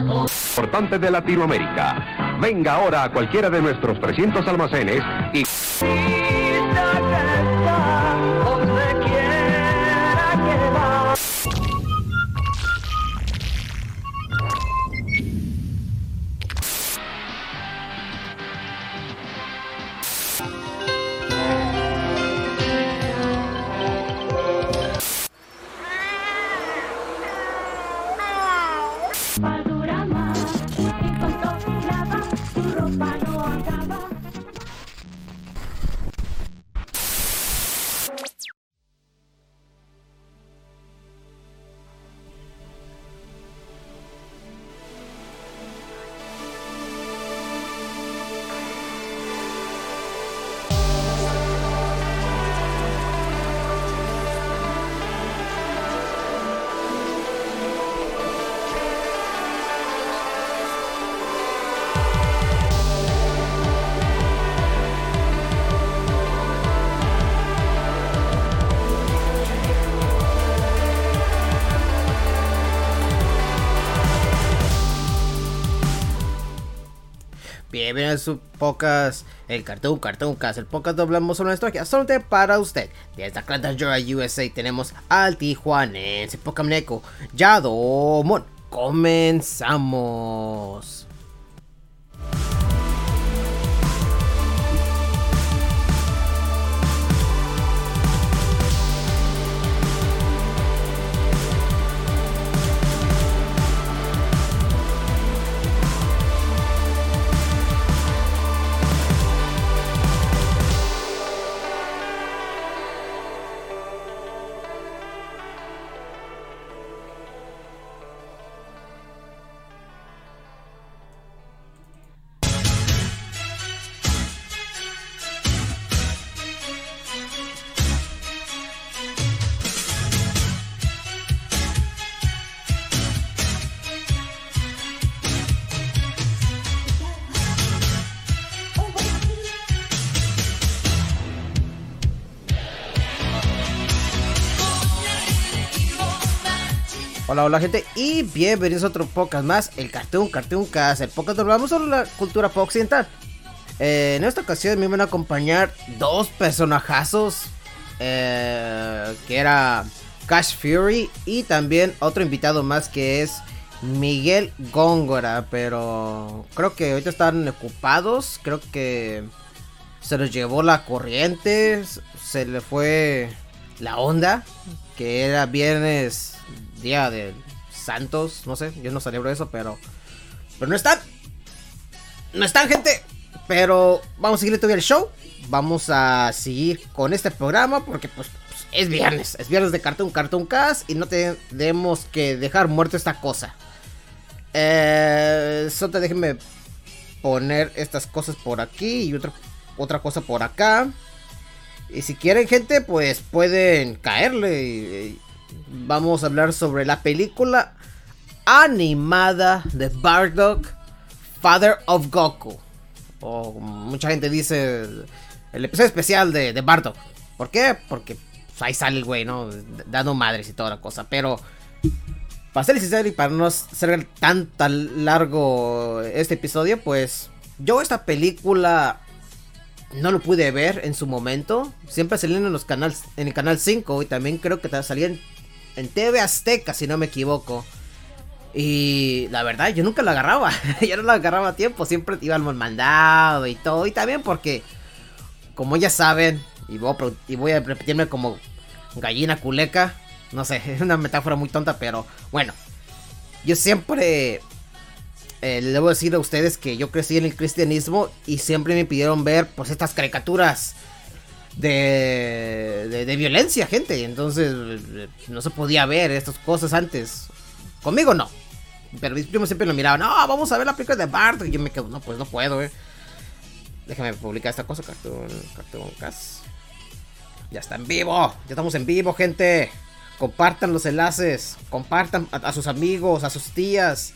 Importante de Latinoamérica. Venga ahora a cualquiera de nuestros 300 almacenes y... A su podcast, el Cartoon Cartoon Cast, el podcast donde hablamos sobre historia solamente para usted. Desde Atlanta, Georgia, USA, tenemos al tijuanense Pokémon Yadomon. Comenzamos. Hola, hola gente y bienvenidos a otro podcast más, el Cartoon Cartoon Cast, el podcast donde sobre la cultura pop occidental. Eh, en esta ocasión me van a acompañar dos personajazos, eh, que era Cash Fury y también otro invitado más que es Miguel Góngora, pero creo que ahorita están ocupados, creo que se los llevó la corriente, se le fue la onda, que era viernes día de Santos, no sé, yo no celebro eso, pero pero no están. No están, gente. Pero vamos a seguir todavía el show. Vamos a seguir con este programa porque pues, es viernes, es viernes de Cartoon Cartoon Cast y no tenemos que dejar muerto esta cosa. Eh, solo déjenme poner estas cosas por aquí y otra otra cosa por acá. Y si quieren, gente, pues pueden caerle. y- vamos a hablar sobre la película animada de Bardock, Father of Goku. O mucha gente dice, el episodio especial de, de Bardock. ¿Por qué? Porque pues, ahí sale el güey, ¿no? Dando madres y toda la cosa. Pero, para ser sincero y para no ser tan, tan largo este episodio, pues yo esta película no lo pude ver en su momento. Siempre salían en los canales, en el canal 5 y también creo que salían en, TV Azteca, si no me equivoco. Y la verdad, yo nunca la agarraba. yo no la agarraba a tiempo. Siempre iba al mandado y todo. Y también porque, como ya saben, y voy a repetirme como gallina culeca. No sé, es una metáfora muy tonta, pero bueno. Yo siempre eh, le debo decir a ustedes que yo crecí en el cristianismo y siempre me pidieron ver pues estas caricaturas de, de, violencia, gente. Entonces no se podía ver estas cosas antes. Conmigo no. Pero mis primos siempre lo miraban. No, vamos a ver la película de Bart. Y yo me quedo, no, pues no puedo, eh. Déjame publicar esta cosa, Cartoon, Cartoon Cast. Ya está en vivo. Ya estamos en vivo, gente. Compartan los enlaces. Compartan a, a sus amigos, a sus tías.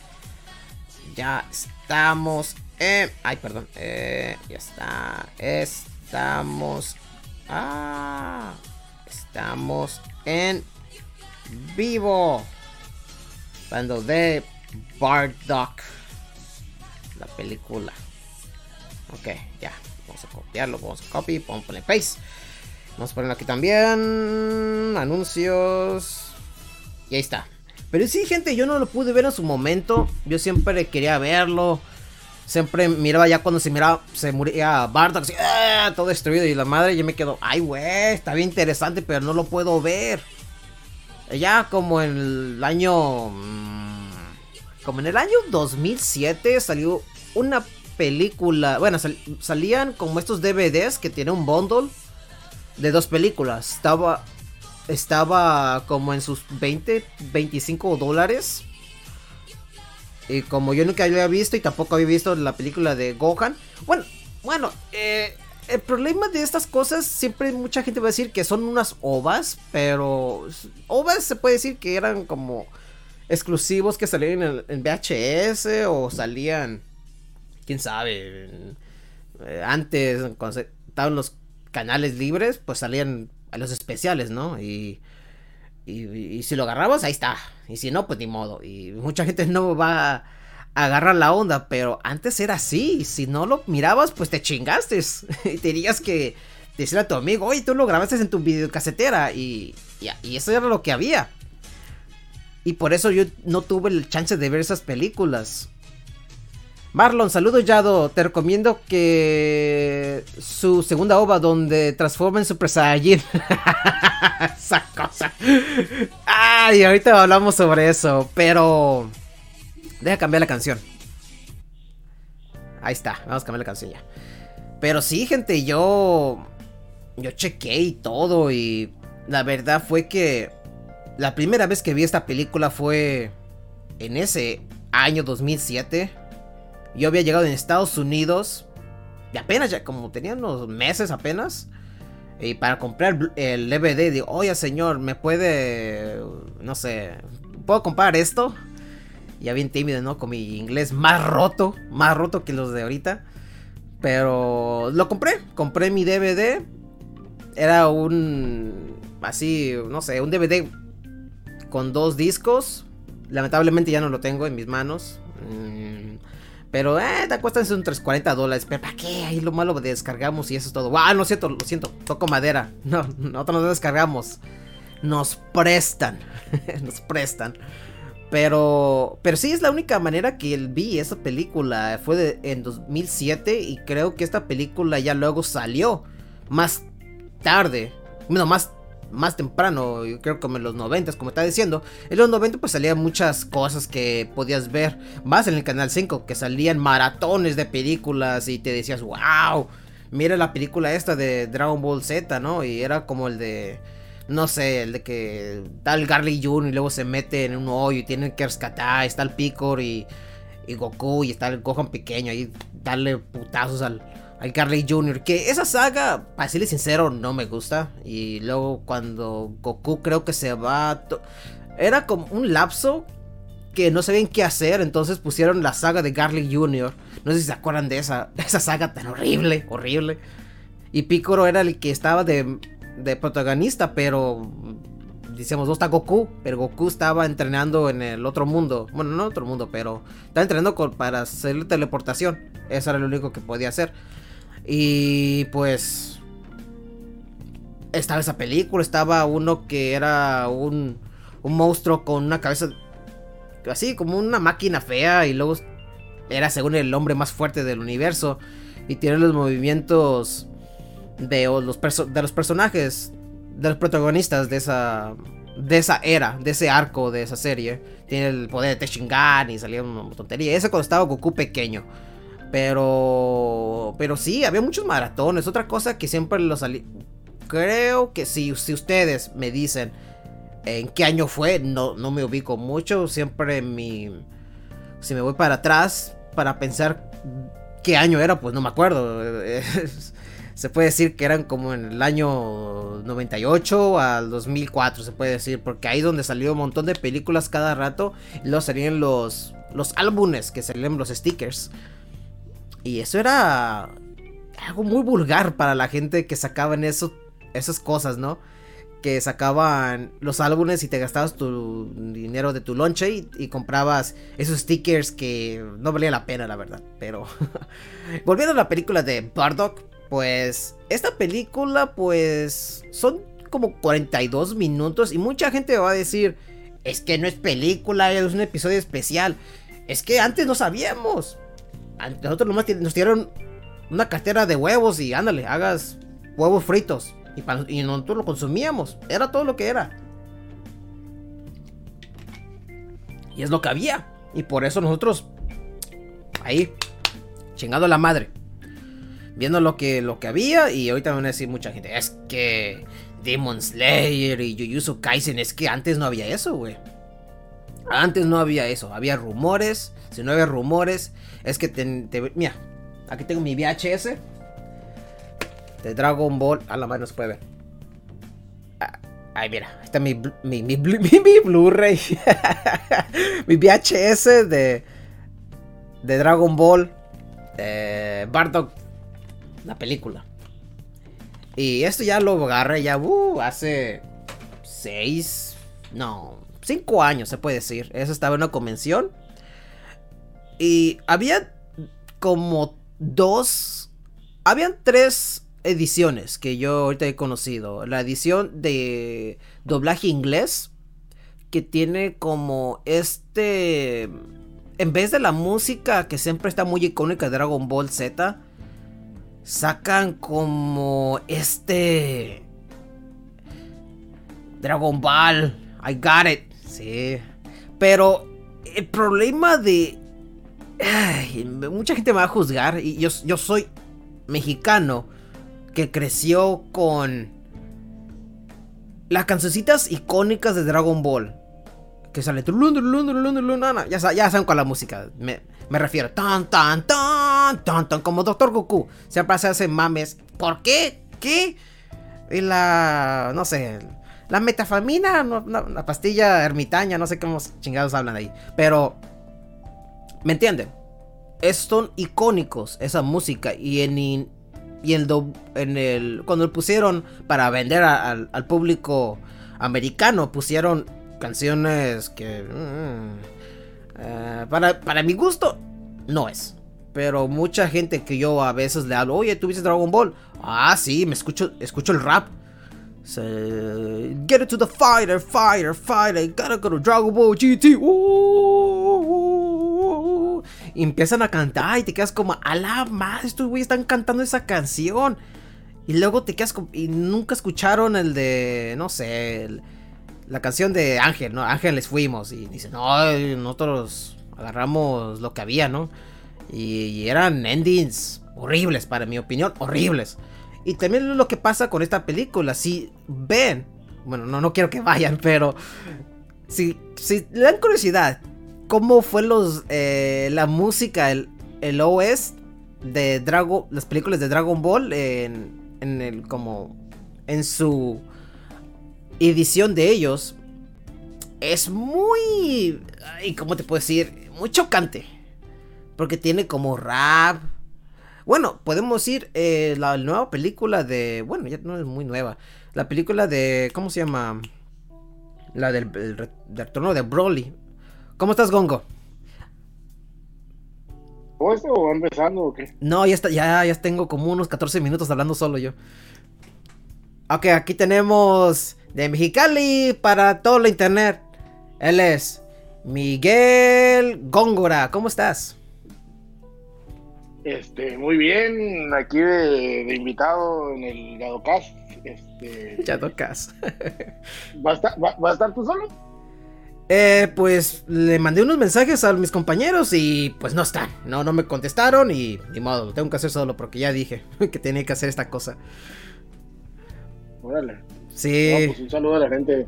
Ya estamos en. Ay, perdón. Eh, ya está. Estamos. Ah. Estamos en vivo. Hablando de Bardock. La película. Ok, ya. Vamos a copiarlo. Vamos a copy. Vamos a poner paste. Vamos a ponerlo aquí también. Anuncios. Y ahí está. Pero sí, gente, yo no lo pude ver en su momento. Yo siempre quería verlo. Siempre miraba ya cuando se miraba, se moría Bardock, así, ¡ah! todo destruido. Y la madre yo me quedo, ay, güey, está bien interesante, pero no lo puedo ver. Ya como en el año. mm, Como en el año 2007 salió una película. Bueno, sal- salían como estos DVDs que tiene un bundle de dos películas. Estaba. Estaba como en sus 20, 25 dólares. Y como yo nunca había visto y tampoco había visto la película de Gohan. Bueno, bueno, eh, el problema de estas cosas, siempre mucha gente va a decir que son unas ovas, pero ovas se puede decir que eran como exclusivos que salían en, en VHS o salían, quién sabe, eh, antes cuando estaban los canales libres, pues salían a los especiales, ¿no? Y, y, si lo agarrabas, ahí está. Y si no, pues ni modo. Y mucha gente no va a agarrar la onda, pero antes era así. Si no lo mirabas, pues te chingaste. y tenías que decirle a tu amigo, oye, tú lo grabaste en tu videocasetera. Y, y, y eso era lo que había. Y por eso yo no tuve el chance de ver esas películas. Marlon, saludos Yado. Te recomiendo que su segunda ova donde transforma en Super Saiyajin. Esa cosa. Ay, ahorita hablamos sobre eso, pero deja cambiar la canción. Ahí está, vamos a cambiar la canción ya. Pero sí, gente, yo yo chequé y todo y la verdad fue que la primera vez que vi esta película fue en ese año 2007. Yo había llegado en Estados Unidos. Y apenas, ya como tenía unos meses apenas. Y para comprar el DVD, digo, oye señor, ¿me puede, no sé, ¿puedo comprar esto? Ya bien tímido, ¿no? Con mi inglés más roto, más roto que los de ahorita. Pero lo compré, compré mi DVD. Era un, así, no sé, un DVD con dos discos. Lamentablemente ya no lo tengo en mis manos. Mm, pero, eh, te cuestan son 340 dólares. Pero, ¿para qué? Ahí lo malo de descargamos y eso es todo. ¡Wow! No siento, lo siento. Toco madera. No, nosotros no descargamos. Nos prestan. Nos prestan. Pero, pero sí es la única manera que vi esa película. Fue de- en 2007 y creo que esta película ya luego salió más tarde. Bueno, más, más temprano. Yo creo como en los 90, como estaba diciendo. En los 90 pues salían muchas cosas que podías ver. Más en el Canal 5, que salían maratones de películas y te decías, wow. Mira la película esta de Dragon Ball Z, ¿no? Y era como el de... No sé, el de que está el Garly Jr. y luego se mete en un hoyo y tienen que rescatar. Está el Picor y, y Goku y está el Gohan pequeño ahí darle putazos al, al Garly Jr. Que esa saga, para serle sincero, no me gusta. Y luego cuando Goku creo que se va... Era como un lapso que no sabían qué hacer, entonces pusieron la saga de Garlic Jr. No sé si se acuerdan de esa, esa saga tan horrible, horrible. Y Piccolo era el que estaba de, de protagonista, pero decíamos, no está Goku, pero Goku estaba entrenando en el otro mundo. Bueno, no otro mundo, pero estaba entrenando para hacer teleportación. Eso era lo único que podía hacer. Y pues estaba esa película, estaba uno que era un, un monstruo con una cabeza así como una máquina fea y luego era según el hombre más fuerte del universo y tiene los movimientos de los, de los personajes, de los protagonistas de esa de esa era, de ese arco de esa serie. Tiene el poder de Teshingan y salía una tontería. Ese cuando estaba Goku pequeño. Pero pero sí, había muchos maratones. Otra cosa que siempre lo salí creo que si, si ustedes me dicen en qué año fue, no, no me ubico mucho. Siempre mi. Si me voy para atrás para pensar qué año era, pues no me acuerdo. Se puede decir que eran como en el año 98 al 2004, se puede decir, porque ahí donde salió un montón de películas cada rato y luego salían los, los álbumes que salían los stickers. Y eso era algo muy vulgar para la gente que sacaban esas cosas, ¿no? que sacaban los álbumes y te gastabas tu dinero de tu lonche y, y comprabas esos stickers que no valía la pena, la verdad. Pero volviendo a la película de Bardock, pues esta película, pues son como 42 minutos y mucha gente va a decir, es que no es película, es un episodio especial. Es que antes no sabíamos. Nosotros nomás nos dieron una cartera de huevos y ándale, hagas huevos fritos. Y, nosotros lo consumíamos. Era todo lo que era. Y es lo que había. Y por eso nosotros ahí, chingado a la madre. Viendo lo que, lo que había. Y ahorita me decir mucha gente. Es que Demon Slayer y Jujutsu Kaisen. Es que antes no había eso, güey. Antes no había eso. Había rumores. Si no había rumores. Es que te, te- mira. Aquí tengo mi VHS. De Dragon Ball. A la mano no se puede ver. Ah, Ay, mira. Está mi, mi, mi- mi Blu-ray. mi VHS de. De Dragon Ball. Eh, Bardock. La película. Y esto ya lo agarré ya uh, hace. Seis. No. Cinco años se puede decir. Eso estaba en una convención. Y había como dos. Habían tres ediciones que yo ahorita he conocido. La edición de doblaje inglés. Que tiene como este. En vez de la música que siempre está muy icónica de Dragon Ball Z. Sacan como este. Dragon Ball. I got it. Sí. Pero el problema de. Ay, mucha gente me va a juzgar. Y yo, soy mexicano que creció con las cancioncitas icónicas de Dragon Ball. Que sale. Ya, sa- ya saben con la música. Me, me refiero. Tan, tan, tan, tan. Como Doctor Goku. Siempre se hacen mames. ¿Por qué? ¿Qué? Y la. No sé. La metafamina. no, la pastilla ermitaña. No sé cómo chingados hablan ahí. Pero. ¿Me entienden? Son icónicos esa música. Y en. Y do- en el. Cuando lo pusieron para vender al, público americano. Pusieron canciones que. mm, eh, para, para mi gusto. No es. Pero mucha gente que yo a veces le hablo, oye, ¿tú viste Dragon Ball? Ah, sí, me escucho, escucho el rap. Get it to the fighter, fighter, fighter. Gotta go to Dragon Ball GT. Empiezan a cantar y te quedas como, a la madre, estos güeyes están cantando esa canción. Y luego te quedas como, y nunca escucharon el de, no sé, la canción de Ángel, ¿no? Ángel les fuimos. Y dicen, no, nosotros agarramos lo que había, ¿no? Y, y eran endings horribles, para mi opinión, horribles. Y también lo que pasa con esta película, si ven, bueno, no, no quiero que vayan, pero si, si le dan curiosidad, cómo fue los, eh, la música, el, el OS de Dragon, las películas de Dragon Ball en, en el, como, en su edición de ellos, es muy, ay, ¿cómo te puedo decir? Muy chocante. Porque tiene como rap. Bueno, podemos decir eh, la nueva película de. Bueno, ya no es muy nueva. La película de. ¿Cómo se llama? La del, del retorno de Broly. ¿Cómo estás, Gongo? ¿O esto va empezando o qué? No, ya está, ya, ya tengo como unos 14 minutos hablando solo yo. Ok, aquí tenemos de Mexicali para todo la internet. Él es Miguel Góngora. ¿Cómo estás? Este, muy bien, aquí de, de invitado en el Gadocast. Este, Ya tocas. ¿va, a estar, va, va a estar tú solo? Eh, pues le mandé unos mensajes a mis compañeros y pues no están. No, no me contestaron y ni modo, lo tengo que hacer solo porque ya dije que tenía que hacer esta cosa. Órale. Sí, No, pues un saludo a la gente.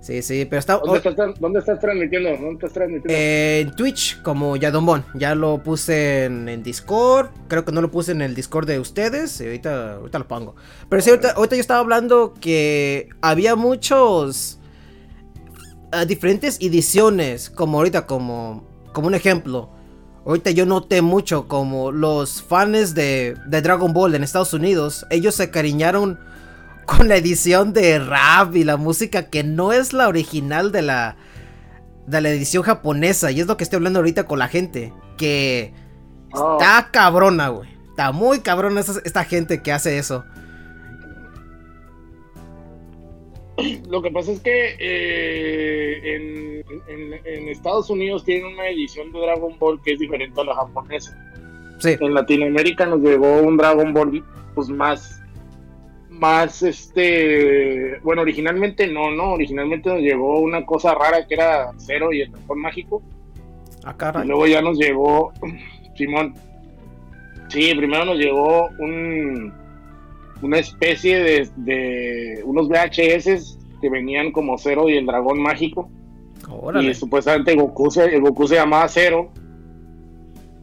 sí, sí, pero está... ¿Dónde, estás, ¿Dónde estás transmitiendo? ¿Dónde estás transmitiendo? Eh, en Twitch como Yadombón. Ya lo puse en, en Discord. Creo que no lo puse en el Discord de ustedes. y ahorita, ahorita lo pongo. Pero sí, ahorita, ahorita yo estaba hablando que había muchos diferentes ediciones. Como ahorita, como, como un ejemplo. Ahorita yo noté mucho como los fans de, de Dragon Ball en Estados Unidos. Ellos se cariñaron con la edición de rap y la música que no es la original de la de la edición japonesa y es lo que estoy hablando ahorita con la gente que Oh. está cabrona, güey. Está muy cabrona esta gente que hace eso. Lo que pasa es que eh, en, en- en Estados Unidos tienen una edición de Dragon Ball que es diferente a la japonesa. Sí. En Latinoamérica nos llegó un Dragon Ball pues más más este bueno originalmente no no originalmente nos llegó una cosa rara que era Cero y el dragón mágico Ah, y caray. luego ya nos llegó Simón sí primero nos llegó un una especie de, de unos VHS que venían como Cero y el dragón mágico Órale. y supuestamente Goku se, Goku se llamaba Cero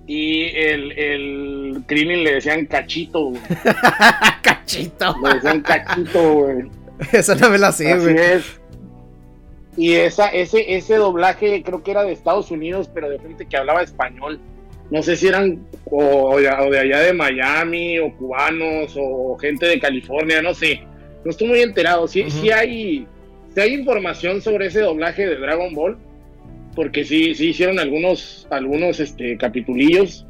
y el, el Krillin le decían cachito, güey. Cachito. le decían cachito, güey. Eso no me la sé, Así güey. es. Y esa, ese, ese doblaje creo que era de Estados Unidos, pero de gente que hablaba español. No sé si eran o, o de, allá de Miami, o cubanos, o gente de California, no sé. No estoy muy enterado. Sí, Ujú. sí hay, sí hay información sobre ese doblaje de Dragon Ball, porque sí, sí hicieron algunos, algunos este, capitulillos.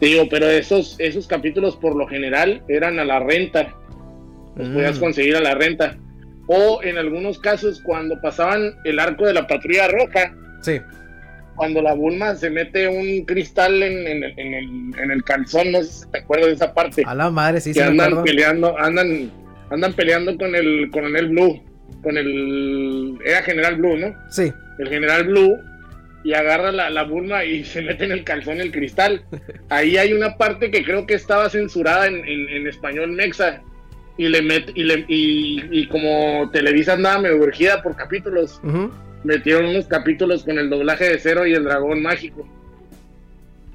Te digo, pero esos, esos capítulos por lo general eran a la renta los podías Mm. conseguir a la renta. O en algunos casos, cuando pasaban el arco de la patrulla roja, Sí. Cuando la Bulma se mete un cristal en, en el- en el, en el calzón, no sé si te acuerdas de esa parte, A la madre, sí, sí que me andan peleando, andan, andan peleando con el coronel Blue, con el, era General Blue, ¿no? Sí. el general Blue y agarra la, la Bulma y se mete en el calzón el cristal. Ahí hay una parte que creo que estaba censurada en, en- en español mexa. Y le met, y, le, y, y como Televisa andaba medio urgida por capítulos, Ujú. Metieron unos capítulos con el doblaje de Cero y el dragón mágico.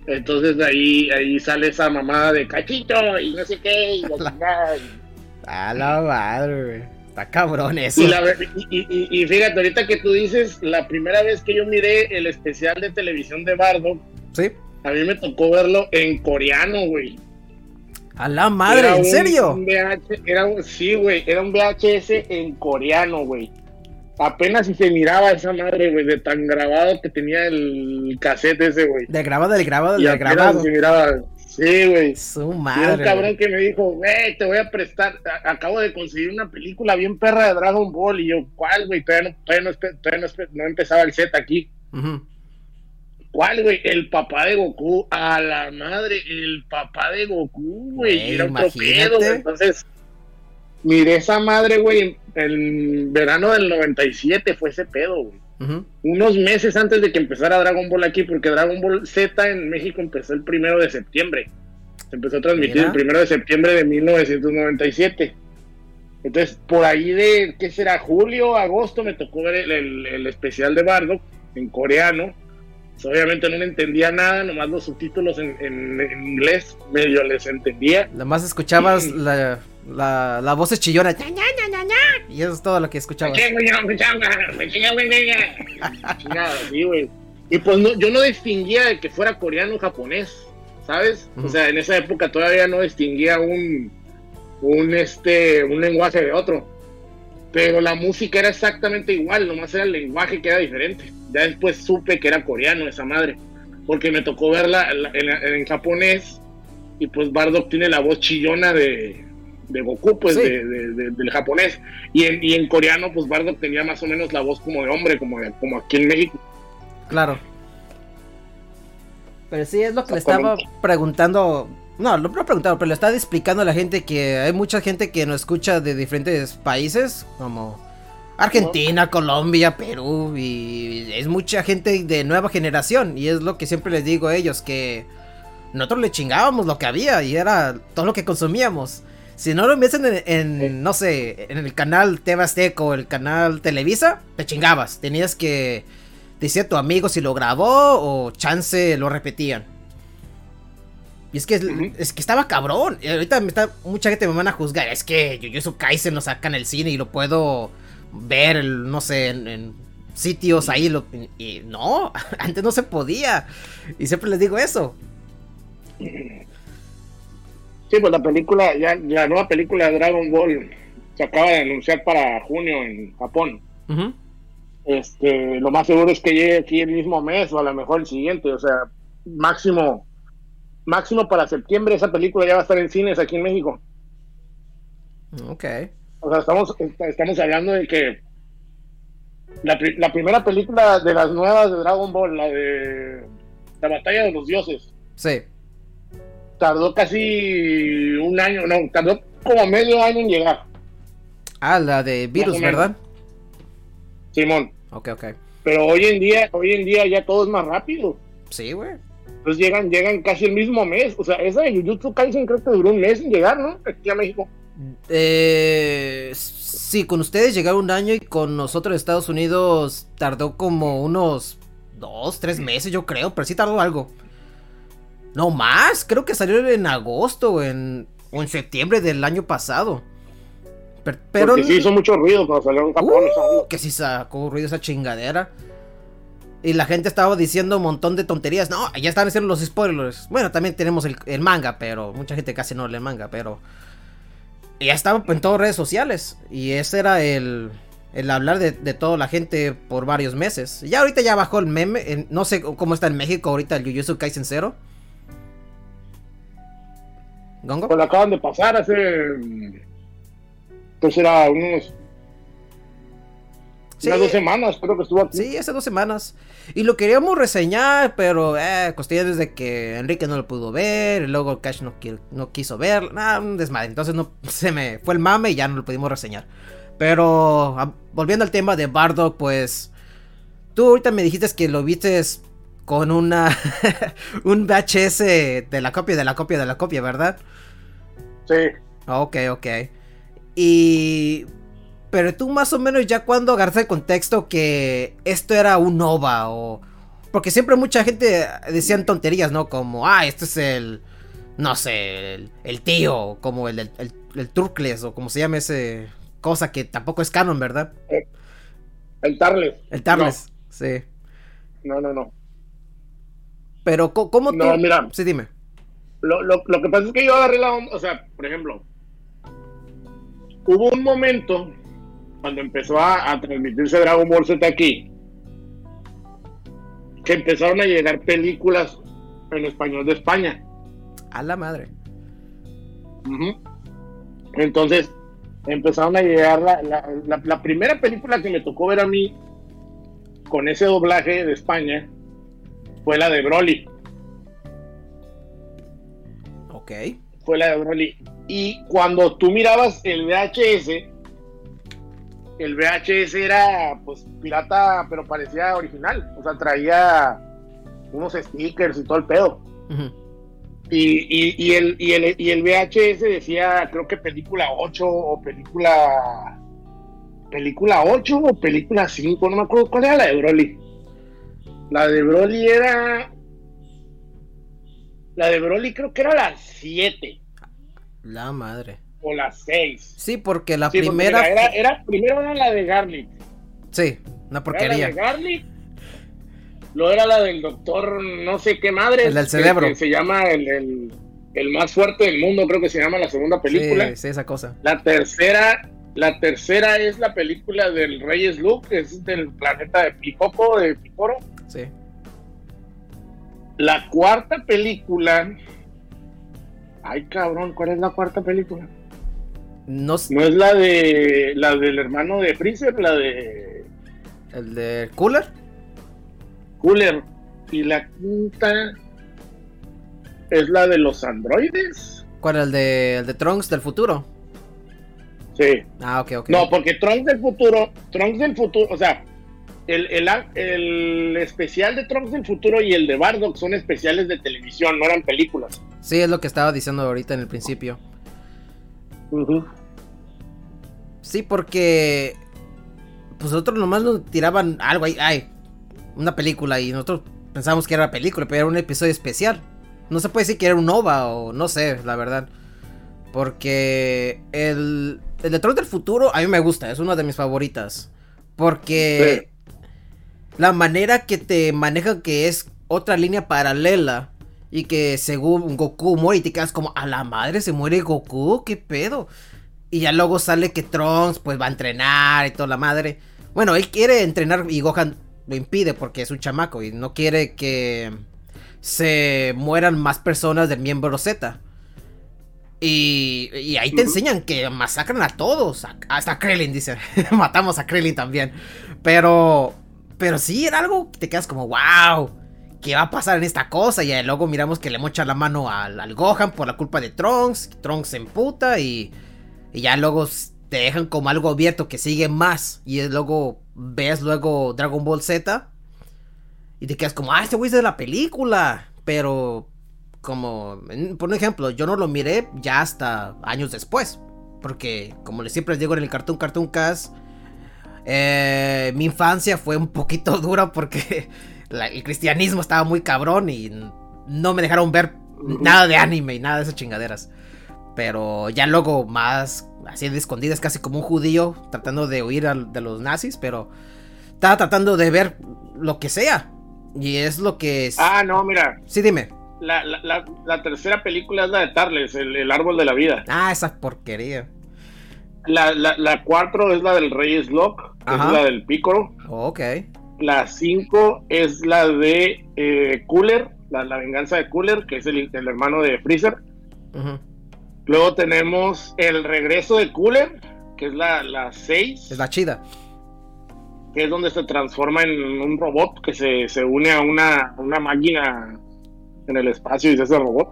Entonces ahí, ahí sale esa mamada de cachito y no sé qué. Y, la A la madre, güey. Está cabrón eso. Y, la y- y- y- y fíjate, ahorita que tú dices, la primera vez que yo miré el especial de televisión de Bardo, Sí. a mí me tocó verlo en coreano, güey. A la madre, Era ¿en un- serio? un VH era un- sí, güey, era un VHS en coreano, güey. Apenas si se miraba esa madre, güey, de tan grabado que tenía el cassette ese, güey. Del grabado, del grabado, Y del grabado. se miraba. Sí, güey. Su Y era un madre. cabrón que me dijo, güey, te voy a prestar, acabo de conseguir una película bien perra de Dragon Ball. Y yo, ¿cuál, güey? Todavía no, todavía no, todavía no empezaba el set aquí. ¿Cuál, güey? El papá de Goku. A la madre, el papá de Goku, güey. Era imagínate. pedo, güey. Entonces, miré esa madre, güey, en el verano del 97 fue ese pedo, güey. Unos meses antes de que empezara Dragon Ball aquí, porque Dragon Ball Z en México empezó el primero de septiembre. Se empezó a transmitir Mira. el primero de septiembre de 1997. Entonces, por ahí de, ¿qué será? Julio, agosto, me tocó ver el, el- el especial de Bardock en coreano. Pues, obviamente no le entendía nada, nomás los subtítulos en, en- en inglés medio les entendía. Nada más escuchabas la, la, la voz chillona. Y eso es todo lo que güey. Y pues no, yo no distinguía de que fuera coreano o japonés, ¿sabes? O sea, en esa época todavía no distinguía un, un, este, un lenguaje de otro. Pero la música era exactamente igual, nomás era el lenguaje que era diferente. Ya después supe que era coreano esa madre, porque me tocó verla en, en- en japonés y pues Bardock tiene la voz chillona de, de Goku, pues Sí. de- de- de- del japonés. Y en, y en coreano, pues Bardock tenía más o menos la voz como de hombre, como, como aquí en México. Claro. Pero sí, es lo que le estaba preguntando. No, lo he preguntado, pero le estaba explicando a la gente que hay mucha gente que nos escucha de diferentes países, como Argentina, Colombia, Perú, y es mucha gente de nueva generación. Y es lo que siempre les digo a ellos, que nosotros le chingábamos lo que había y era todo lo que consumíamos. Si no lo viesen en, en, no sé, en el canal TV Azteca o el canal Televisa, te chingabas. Tenías que decir a tu amigo si lo grabó o chance lo repetían. Y es que, es que estaba cabrón. Y ahorita me está, mucha gente me van a juzgar. Es que Jujutsu Kaisen lo saca en el cine y lo puedo ver, el- no sé, en, en sitios ahí. Lo, y no, antes no se podía. Y siempre les digo eso. Sí, pues la película, ya la nueva película de Dragon Ball se acaba de anunciar para junio en Japón. Este, lo más seguro es que llegue aquí el mismo mes o a lo mejor el siguiente, o sea, máximo, máximo para septiembre esa película ya va a estar en cines aquí en México. Ok. O sea, estamos, est- estamos hablando de que la, la primera película de las nuevas de Dragon Ball, la de la batalla de los dioses, Sí. Tardó casi un año, no, tardó como medio año en llegar, Ah, la de virus. ¿verdad? Simón. Ok, ok. Pero hoy en día, hoy en día ya todo es más rápido. Sí, güey. Entonces llegan, llegan casi el mismo mes. O sea, esa de Jujutsu Kaisen creo que duró un mes en llegar, ¿no? Aquí a México. Eh, sí, con ustedes llegaron un año y con nosotros Estados Unidos tardó como unos dos, tres meses, yo creo, pero sí tardó algo. No más, creo que salió en agosto o en, o en septiembre del año pasado. Per- Pero, Porque sí hizo mucho ruido cuando salió en Japón. Uh, que sí sacó ruido esa chingadera. Y la gente estaba diciendo un montón de tonterías. No, ya están haciendo los spoilers. Bueno, también tenemos el, el manga, pero mucha gente casi no lee manga, pero... Ya estaba en todas redes sociales. Y ese era el, el hablar de, de toda la gente por varios meses. Ya ahorita ya bajó el meme. en- no sé cómo está en México ahorita el Jujutsu Kaisen Zero. ¿Gongo? Pues lo acaban de pasar hace. Entonces era unos. Sí. Unas dos semanas, creo que estuvo aquí. Sí, hace dos semanas. Y lo queríamos reseñar, pero eh, cuestiones de que Enrique no lo pudo ver, y luego Cash no, qui- no quiso ver, nada, un desmadre. Entonces no se me fue el mame y ya no lo pudimos reseñar. Pero ah, volviendo al tema de Bardock, pues tú ahorita me dijiste que lo viste con una un VHS de la copia de la copia de la copia, ¿verdad? Sí. Ok, ok. Y... Pero tú más o menos ya cuando agarraste el contexto que esto era un OVA o... Porque siempre mucha gente decían tonterías, ¿no? Como, ah, este es el... No sé, el, el tío, como el, el, el, el Turkles o como se llama ese cosa que tampoco es canon, ¿verdad? El Tarles. El Tarles, sí. No, no, no. Pero, ¿cómo tú...? No, mira. Sí, dime. Lo, lo, lo que pasa es que yo agarré la onda. O sea, por ejemplo, hubo un momento cuando empezó a, a transmitirse Dragon Ball Z aquí que empezaron a llegar películas en español de España. A la madre. Entonces, empezaron a llegar la, la- la- la primera película que me tocó ver a mí con ese doblaje de España fue la de Broly. Ok. Fue la de Broly. Y cuando tú mirabas el VHS, el VHS era pues pirata, pero parecía original. O sea, traía unos stickers y todo el pedo. Y, y, y el, y, el, y el VHS decía, creo que película 8 o película. Película 8 o película 5, no me acuerdo cuál era la de Broly. La de Broly era. La de Broly creo que era la 7 La madre. o la 6. Sí, porque la Sí, primera... era, era- primero era la de Garlic. Sí, una Era porquería. la de Garlic. Luego era la del doctor no sé qué madre. El del cerebro. Que se llama el, el, el más fuerte del mundo, creo que se llama la segunda película. Sí, sí, esa cosa. La tercera, la tercera es la película del Rey Slug, que es del planeta de Picoco, de Picoro. Sí. La cuarta película. Ay, cabrón, ¿cuál es la cuarta película? No s- No es la de la del hermano de Freezer, la de el de Cooler. Cooler. Y la quinta es la de los androides. ¿Cuál? El de, el de Trunks del futuro. Sí. Ah, ok, ok. No, porque Trunks del futuro, Trunks del futuro, o sea, el, el, el especial de Trunks del futuro y el de Bardock son especiales de televisión, no eran películas. Sí, es lo que estaba diciendo ahorita en el principio. Sí, porque. Pues nosotros nomás nos tiraban algo ahí. Ay, una película. Y nosotros pensábamos que era película, pero era un episodio especial. No se puede decir que era un OVA o no sé, la verdad. Porque el, el de Trunks del futuro a mí me gusta, es una de mis favoritas. Porque la manera que te manejan que es otra línea paralela y que según Goku muere y te quedas como a la madre se muere Goku, qué pedo. Y ya luego sale que Trunks pues va a entrenar y toda la madre. Bueno, él quiere entrenar y Gohan lo impide porque es un chamaco y no quiere que se mueran más personas del miembro Z. Y, y ahí te enseñan que masacran a todos. Hasta Krillin, dice. Matamos a Krillin también. Pero. Pero sí, era algo que te quedas como, wow. ¿Qué va a pasar en esta cosa? Y luego miramos que le mocha la mano al, al Gohan por la culpa de Trunks. Trunks se emputa y. Y ya luego te dejan como algo abierto que sigue más. Y luego ves luego Dragon Ball Z. Y te quedas como, ah, este güey es de la película. Pero, como, por un ejemplo, yo no lo miré ya hasta años después. Porque, como siempre les digo en el Cartoon Cartoon Cast, eh, mi infancia fue un poquito dura porque la- el cristianismo estaba muy cabrón y no me dejaron ver nada de anime y nada de esas chingaderas. Pero ya luego más así de escondidas, casi como un judío tratando de huir de los nazis, pero estaba tratando de ver lo que sea. Y es lo que es... Ah, no, mira, Sí, dime. la, la, la, la tercera película es la de Tarles, el, el árbol de la vida. Ah, esa porquería. La, la, la cuatro es la del Rey Slok, que es la del Pícoro. Ok. La 5 es la de eh, Cooler, la, la venganza de Cooler, que es el, el hermano de Freezer. Luego tenemos el regreso de Cooler, que es la 6, Es la chida. que es donde se transforma en un robot que se, se une a una, una máquina en el espacio y se hace robot.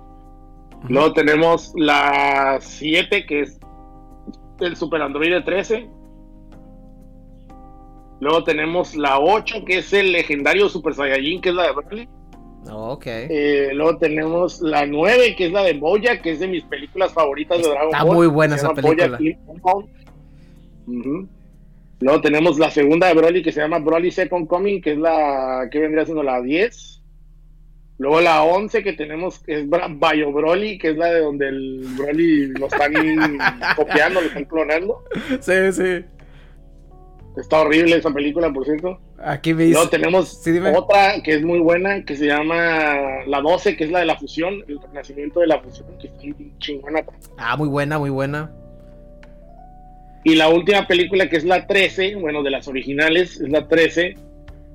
Luego tenemos la 7, que es el Super Android 13. Luego tenemos la 8, que es el legendario Super Saiyajin, que es la de Broly. Ok. Eh, luego tenemos la 9, que es la de Boya, que es de mis películas favoritas de Dragon Está Ball. muy buena esa película. Luego tenemos la segunda de Broly, que se llama Broly Second Coming, que es la que vendría siendo la 10. Luego la 11 que tenemos es Bio Broly, que es la de donde el Broly lo están copiando, lo están clonando. Sí, sí. Está horrible esa película, por cierto. Aquí me dice. Luego tenemos Sí, otra que es muy buena, que se llama la 12, que es la de la fusión, el renacimiento de la fusión, que está chingona. Ah, muy buena, muy buena. Y la última película, que es la 13, bueno, de las originales, es la 13.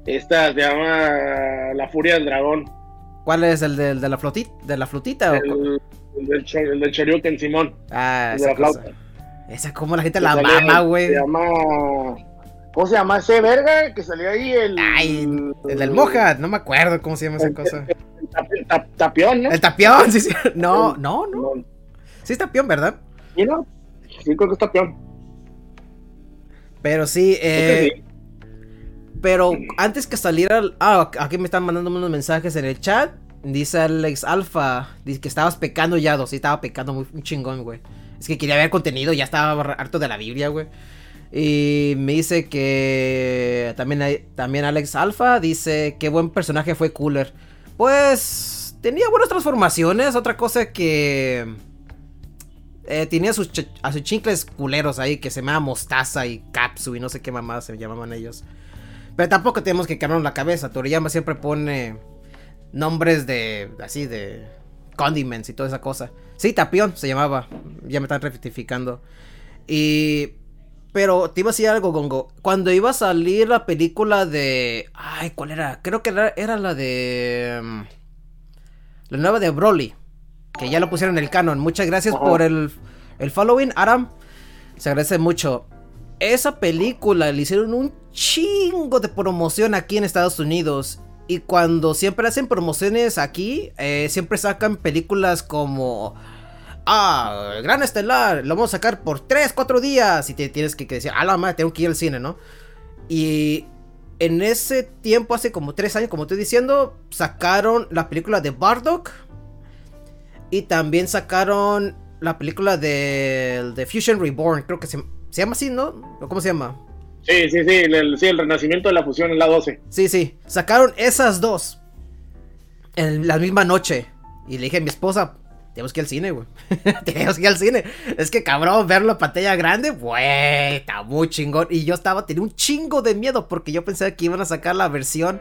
Esta se llama La Furia del Dragón. ¿Cuál es el de, el de la flotita? ¿De la flotita? El, el del, del Shoryuken Simón. Ah, el de esa la flauta. cosa. Esa como la gente Que la mama, güey. Se llama. ¿Cómo se llama ese verga? Que salió ahí el. Ay, el del moja, no me acuerdo cómo se llama esa el- cosa. el tap- el tap- tapión, ¿no? El tapión, sí, sí. No, no, no. No, Sí es tapión, ¿verdad? ¿sí, no? Sí, creo que es tapión. Pero sí, eh, sí. Pero antes que saliera... Ah, aquí me están mandando unos mensajes en el chat. Dice Alex Alfa, dice que estabas pecando ya, sí, estaba pecando muy chingón, güey. Es que quería ver contenido, ya estaba harto de la Biblia, güey. Y me dice que también, hay- también Alex Alfa dice que buen personaje fue Cooler. Pues tenía buenas transformaciones, otra cosa que eh, tenía sus, a sus chincles culeros ahí que se llama Mostaza y Capsu y no sé qué mamadas se llamaban ellos. Pero tampoco tenemos que quedarnos la cabeza. Toriyama siempre pone nombres de así de condiments y toda esa cosa. Sí, Tapión se llamaba. Ya me están rectificando. Y pero te iba a decir algo, Gongo. Cuando iba a salir la película de. Ay, ¿cuál era? Creo que era, era la de. mm, La nueva de Broly. Que ya lo pusieron en el canon. Muchas gracias por el, el following, Aram. Se agradece mucho. Esa película le hicieron un chingo de promoción aquí en Estados Unidos. Y cuando siempre hacen promociones aquí, eh, siempre sacan películas como. Ah, Gran Estelar, lo vamos a sacar por 3, 4 días. Y te tienes que, decir, ah, la madre, tengo que ir al cine, ¿no? Y en ese tiempo, hace como 3 años, como estoy diciendo, sacaron la película de Bardock. Y también sacaron la película de, de Fusion Reborn. Creo que se, se llama así, ¿no? ¿O ¿Cómo se llama? Sí, sí, sí, el, sí, el renacimiento de la fusión en la 12. Sí, sí. Sacaron esas dos. En la misma noche. Y le dije a mi esposa, tenemos que ir al cine, güey. tenemos que ir al cine. Es que cabrón, verlo en pantalla grande, güey, está muy chingón. Y yo estaba, tenía un chingo de miedo porque yo pensaba que iban a sacar la versión,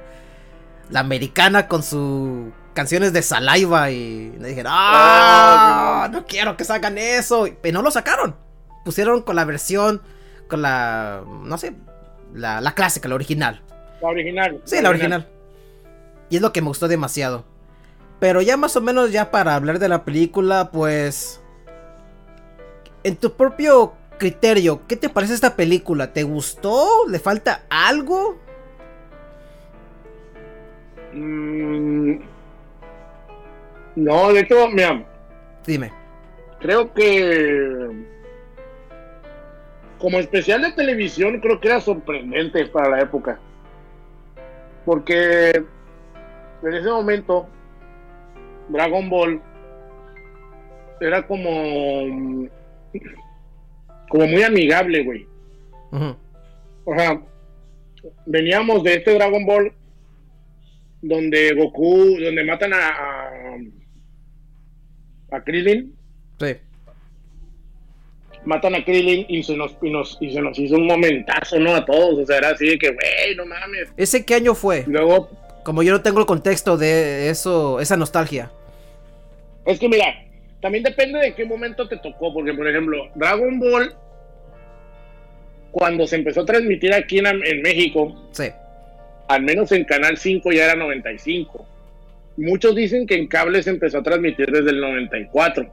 la americana con sus canciones de saliva. Y le dije, ah, no quiero que sacan eso. Pero no lo sacaron. pusieron con la versión, con la, no sé, la, la clásica, la original. La original. Sí, la original. Y es lo que me gustó demasiado. Pero ya más o menos ya para hablar de la película, pues... En tu propio criterio, ¿qué te parece esta película? ¿Te gustó? ¿Le falta algo? Mm, no, de hecho, mira, Dime. creo que como especial de televisión creo que era sorprendente para la época. Porque en ese momento Dragon Ball era como como muy amigable, güey. O sea, veníamos de este Dragon Ball donde Goku, donde matan a a, a Krillin, Sí. Matan a Krillin y se nos y nos y se nos hizo un momentazo, ¿no? A todos, o sea, era así de que, güey, no mames. ¿Ese qué año fue? Luego, Como yo no tengo el contexto de eso, esa nostalgia. es que mira, también depende de qué momento te tocó, porque por ejemplo, Dragon Ball cuando se empezó a transmitir aquí en, en México, Sí. al menos en Canal 5 ya era 95. Muchos dicen que en cable se empezó a transmitir desde el 94.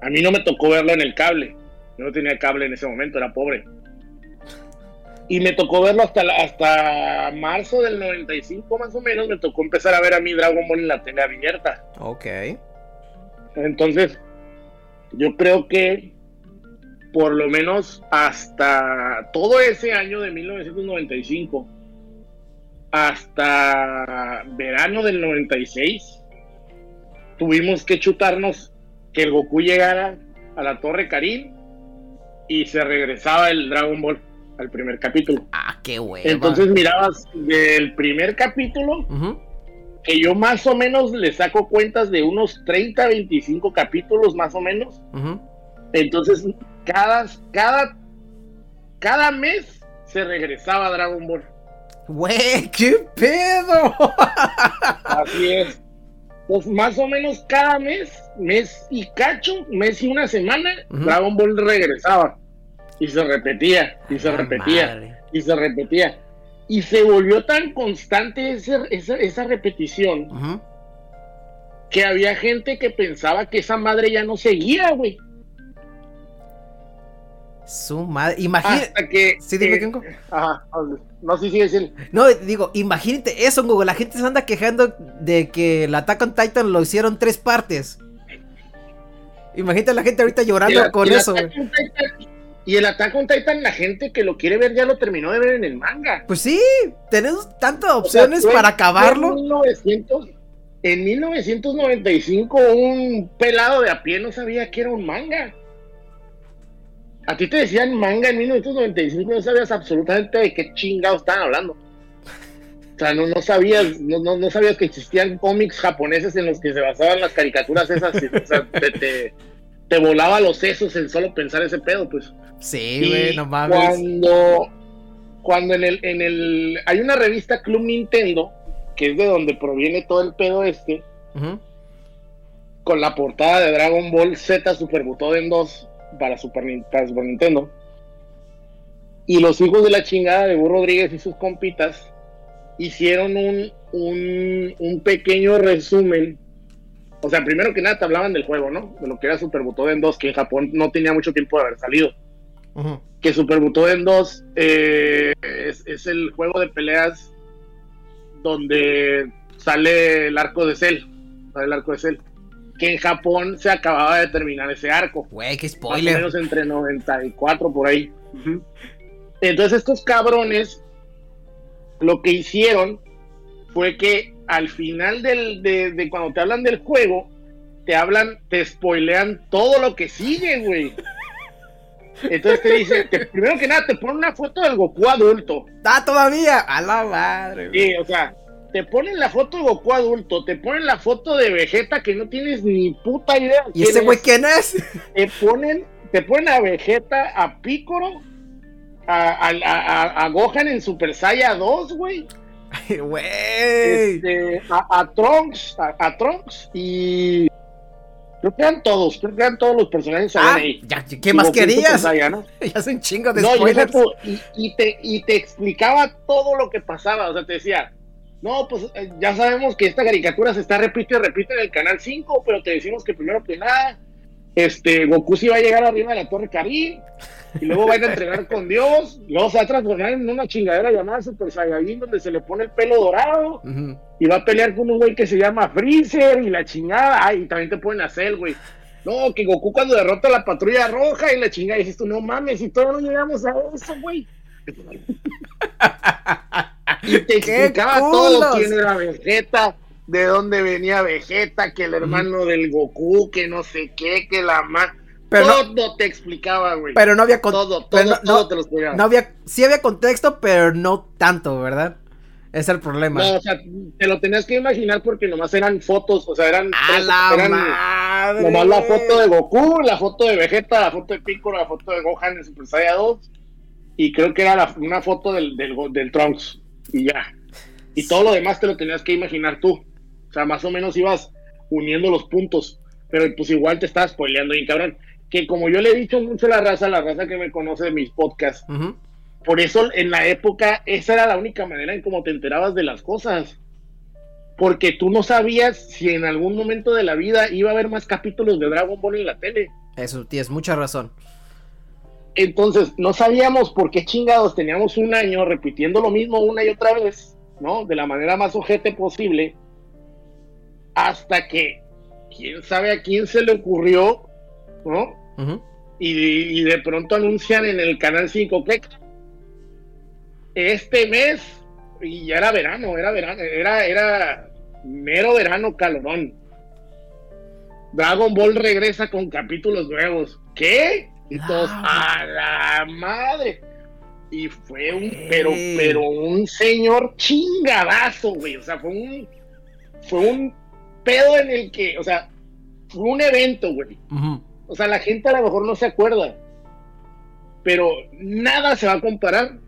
A mí no me tocó verlo en el cable. Yo no tenía cable en ese momento, era pobre. Y me tocó verlo hasta, hasta marzo del 95 más o menos. Me tocó empezar a ver a mi Dragon Ball en la tele abierta. Ok. Entonces, yo creo que por lo menos hasta todo ese año de 1995, hasta verano del 96, tuvimos que chutarnos que el Goku llegara a la Torre Karin y se regresaba el Dragon Ball al primer capítulo. Ah, qué hueva. Entonces mirabas del primer capítulo que yo más o menos le saco cuentas de unos 30, 25 capítulos más o menos. Entonces, cada, cada, cada mes se regresaba Dragon Ball. Güey, qué pedo. Así es. Pues más o menos cada mes, mes y cacho, mes y una semana. Dragon Ball regresaba. Y se repetía, y se Ah, repetía, madre. y se repetía. Y se volvió tan constante ese- esa, esa repetición que había gente que pensaba que esa madre ya no seguía, güey. Su madre. Imagínate. Hasta que. Sí, dime, Kenko. Ajá, no, sí, sí, el. No, digo, imagínate eso, Google. La gente se anda quejando de que el Attack on Titan lo hicieron tres partes. Imagínate a la gente ahorita llorando el- con el eso, Titan- Y el Attack on Titan, la gente que lo quiere ver ya lo terminó de ver en el manga. Pues sí, tenemos tantas O sea, opciones para acabarlo. En, 1900 en 1995, un pelado de a pie no sabía que era un manga. A ti te decían manga en 1995 no sabías absolutamente de qué chingados estaban hablando. O sea, no, no sabías, no, no, no sabías que existían cómics japoneses en los que se basaban las caricaturas esas. o sea, te, te, te volaba los sesos en solo pensar ese pedo, pues. Sí, güey, no mames. Cuando, cuando en el, en el. Hay una revista Club Nintendo, que es de donde proviene todo el pedo este, con la portada de Dragon Ball Z Super Butoden 2 para Super, para Super Nintendo. Y los hijos de la chingada de Burro Rodríguez y sus compitas hicieron un, un, un pequeño resumen. O sea, primero que nada te hablaban del juego, ¿no? De lo que era Super Butoden 2, que en Japón no tenía mucho tiempo de haber salido. Ujú. que Super Butoden 2 eh, es, es el juego de peleas donde sale el arco de Cell, sale el arco de Cell, que en Japón se acababa de terminar ese arco, Güey, qué más o spoiler. menos entre 94 por ahí. Entonces estos cabrones lo que hicieron fue que al final del, de, de cuando te hablan del juego, te hablan, te spoilean todo lo que sigue, güey. Entonces te dice, te- primero que nada, te ponen una foto del Goku adulto. Ah, todavía. A la madre. güey. Sí, o sea, te ponen la foto de Goku adulto, te ponen la foto de Vegeta que no tienes ni puta idea. ¿Y ese güey quién es? Te ponen, te ponen a Vegeta, a Piccolo, a, a, a- a Gohan en Super Saiyan 2, güey. Güey. Este, a, Trunks, a, Trunks y Creo que eran todos, creo que eran todos los personajes Ah, ahí. ya, ¿qué más Goku querías? Saiyan, ¿no? ya un chingo de No, spoilers. y te, y te explicaba todo lo que pasaba. O sea, te decía, no, pues eh, ya sabemos que esta caricatura se está repite y repite en el canal 5, pero te decimos que primero que nada, este, Goku sí va a llegar arriba de la Torre Karin, y luego va a ir a entrenar con Dios, luego se va a transformar en una chingadera llamada Super Saiyajin, donde se le pone el pelo dorado, y va a pelear con un güey que se llama Freezer, y la chingada, ay, y también te a Cell, güey. No, que Goku cuando derrota a la patrulla roja y la chingada, dices tú, no mames, y todavía no llegamos a eso, güey. y te ¡Qué explicaba todo quién era Vegeta, de dónde venía Vegeta, que el hermano del Goku, que no sé qué, que la más. Pero no, todo te explicaba, güey. pero no había con- todo, todo, no- todo no- te lo explicaba. no había, sí había contexto, pero no tanto, ¿verdad? Es el problema. No, o sea, te lo tenías que imaginar porque nomás eran fotos, o sea, eran, ¡A la eran madre! nomás la foto de Goku, la foto de Vegeta, la foto de Piccolo, la foto de Gohan en Super Saiyan 2 y creo que era la- una foto del, del Trunks y ya. Y todo lo demás te lo tenías que imaginar tú. O sea, más o menos ibas uniendo los puntos, pero pues igual te estabas spoileando y cabrón. Que como yo le he dicho mucho a la raza, la raza que me conoce de mis podcasts, por eso en la época esa era la única manera en cómo te enterabas de las cosas. Porque tú no sabías si en algún momento de la vida iba a haber más capítulos de Dragon Ball en la tele. Eso tienes mucha razón. Entonces, no sabíamos por qué chingados teníamos un año repitiendo lo mismo una y otra vez, ¿no? De la manera más ojete posible. Hasta que, quién sabe a quién se le ocurrió, ¿no? Y de pronto anuncian en el canal 5 que este mes y ya era verano, era verano, era, era mero verano calorón. Dragon Ball regresa con capítulos nuevos. ¿Qué? Y todos, a la madre. Y fue un, pero, pero un señor chingadazo, güey. O sea, fue un, fue un pedo en el que, o sea, fue un evento, güey. O sea, la gente a lo mejor no se acuerda. Pero nada se va a comparar.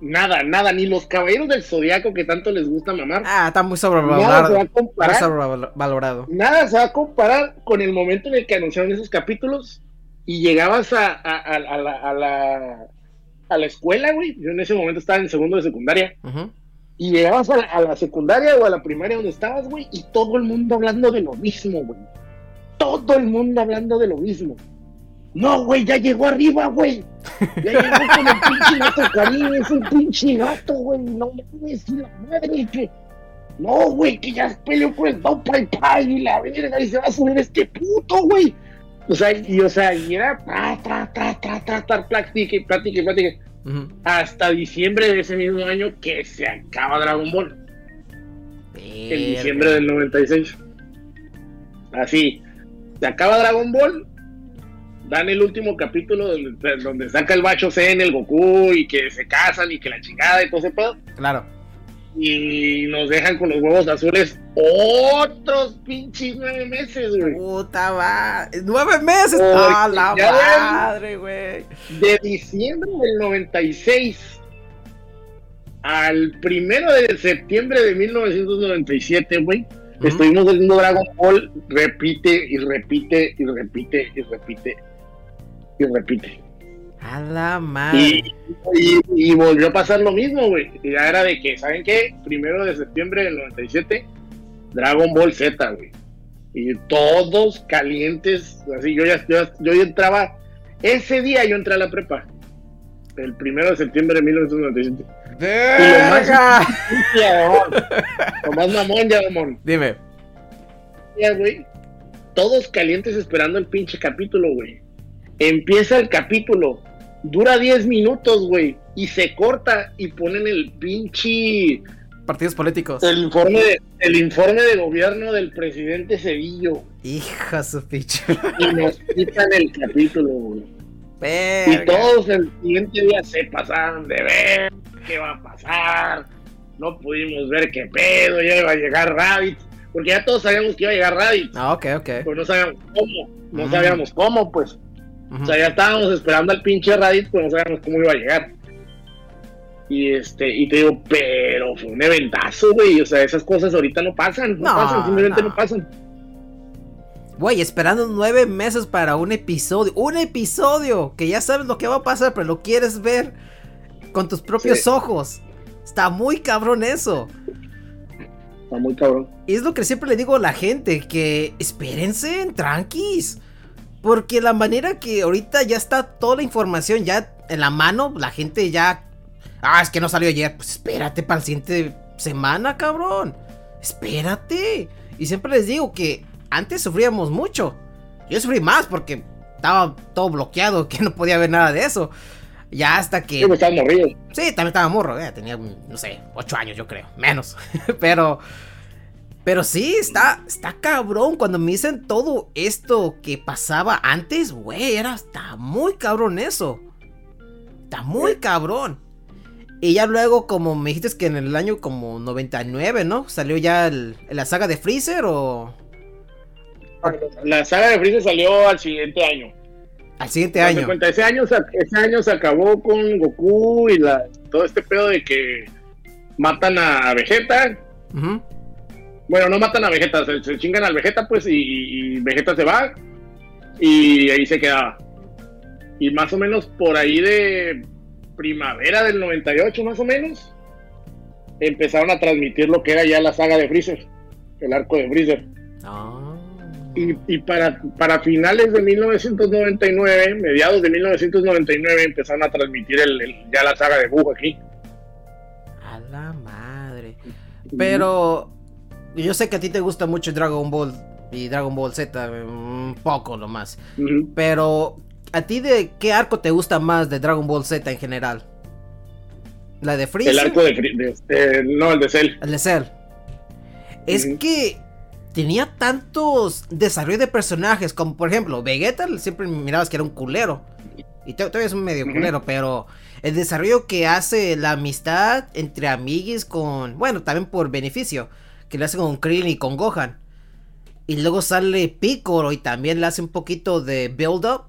Nada, nada. Ni los caballeros del zodiaco que tanto les gusta mamar. Ah, está muy nada se va sobrevalorado. a Muy comparar. sobrevalorado. Nada se va a comparar con el momento en el que anunciaron esos capítulos y llegabas a, a- a- a la, a, la, a la escuela, güey. Yo en ese momento estaba en segundo de secundaria. Ujú. Y llegabas a la, a la secundaria o a la primaria donde estabas, güey, y todo el mundo hablando de lo mismo, güey. Todo el mundo hablando de lo mismo. No, güey, ya llegó arriba, güey. Ya llegó con el pinche gato Karim, es un pinche gato, güey. No mames, la madre que. No, güey, que ya peleó con el Pai Pai y la verga, y se va a subir este puto, güey. O sea, y, o sea, y era tra, tra, tra, tra, tra, tra, plática y plática y plática Ujú. hasta diciembre de ese mismo año que se acaba Dragon Ball, en diciembre del 96. Así, se acaba Dragon Ball, dan el último capítulo donde, donde saca el bacho Zen, el Goku y que se casan y que la chingada y todo ese pedo. Claro. Y nos dejan con los huevos azules otros pinches nueve meses, güey. Puta va. Nueve meses. ¡Ah, la madre, güey! de diciembre del 96 al primero de septiembre de 1997, güey, Ujú. estuvimos viendo Dragon Ball, repite y repite y repite y repite y repite. A la Y, madre. y- y volvió a pasar lo mismo, güey. Y ya era de que, ¿saben qué? Primero de septiembre del 97, Dragon Ball Z, güey. Y todos calientes, así, yo ya, yo, yo ya entraba, ese día yo entré a la prepa, el primero de septiembre de 1997. ¡Verga! Ya, mamón. Tomás mamón, ya, mamón. Dime. Ya, güey. Todos calientes esperando el pinche capítulo, güey. Empieza el capítulo, dura 10 minutos, güey, y se corta y ponen el pinche Partidos políticos. el informe de, el informe de gobierno del presidente Cedillo Hija su picha. y nos quitan el capítulo, güey. Y todos el siguiente día se pasaron de ver qué va a pasar. No pudimos ver qué pedo, ya iba a llegar Rabbit, porque ya todos sabíamos que iba a llegar Rabbit, Ah, ok, ok. pero no sabíamos cómo, no Mm. sabíamos cómo, pues. O sea, ya estábamos esperando al pinche Raditz, pues no sabíamos cómo iba a llegar. Y este, y te digo, pero fue un eventazo, güey. O sea, esas cosas ahorita no pasan, no, No, pasan, simplemente no. no. pasan. Güey, esperando nueve meses para un episodio. Un episodio que ya sabes lo que va a pasar, pero lo quieres ver con tus propios Sí. ojos. Está muy cabrón eso. Está muy cabrón. Y es lo que siempre le digo a la gente, que espérense en tranquis. Porque la manera que ahorita ya está toda la información ya en la mano, la gente ya... Ah, es que no salió ayer. Pues espérate para la siguiente semana, cabrón. Espérate. Y siempre les digo que antes sufríamos mucho. Yo sufrí más porque estaba todo bloqueado, que no podía ver nada de eso. Ya hasta que... Yo estaba morrido. Sí, también estaba morro, eh, tenía, no sé, 8 años yo creo, menos. pero, pero sí, está, está cabrón. Cuando me dicen todo esto que pasaba antes, güey, era, está muy cabrón eso. Está muy cabrón. Y ya luego, como me dijiste que en el año como 99, ¿no? Salió ya el- la saga de Freezer o La saga de Freezer salió al siguiente año. al siguiente año. cuenta, ese año, se- ese año se acabó con Goku y la, todo este pedo de que matan a Vegeta. Bueno, no matan a Vegeta, se, se chingan al Vegeta, pues, y, Vegeta se va. Y ahí se quedaba. Y más o menos por ahí de primavera del 98, más o menos, empezaron a transmitir lo que era ya la saga de Freezer, el arco de Freezer. Ah. Y, y para, para finales de 1999, mediados de 1999, empezaron a transmitir el, el- ya la saga de Buu aquí. A la madre. Pero yo sé que a ti te gusta mucho Dragon Ball y Dragon Ball Z, un poco nomás. Ujú. Pero ¿a ti de qué arco te gusta más de Dragon Ball Z en general? ¿La de Freezer? El arco de, de- eh, no, el de Cell. El de Cell. Es que tenía tantos desarrollos de personajes, como por ejemplo, Vegeta siempre mirabas que era un culero. Y to- todavía es un medio culero, pero el desarrollo que hace la amistad entre amiguis con. Bueno, también por beneficio. Que le hace con Krillin y con Gohan. Y luego sale Piccolo y también le hace un poquito de build-up.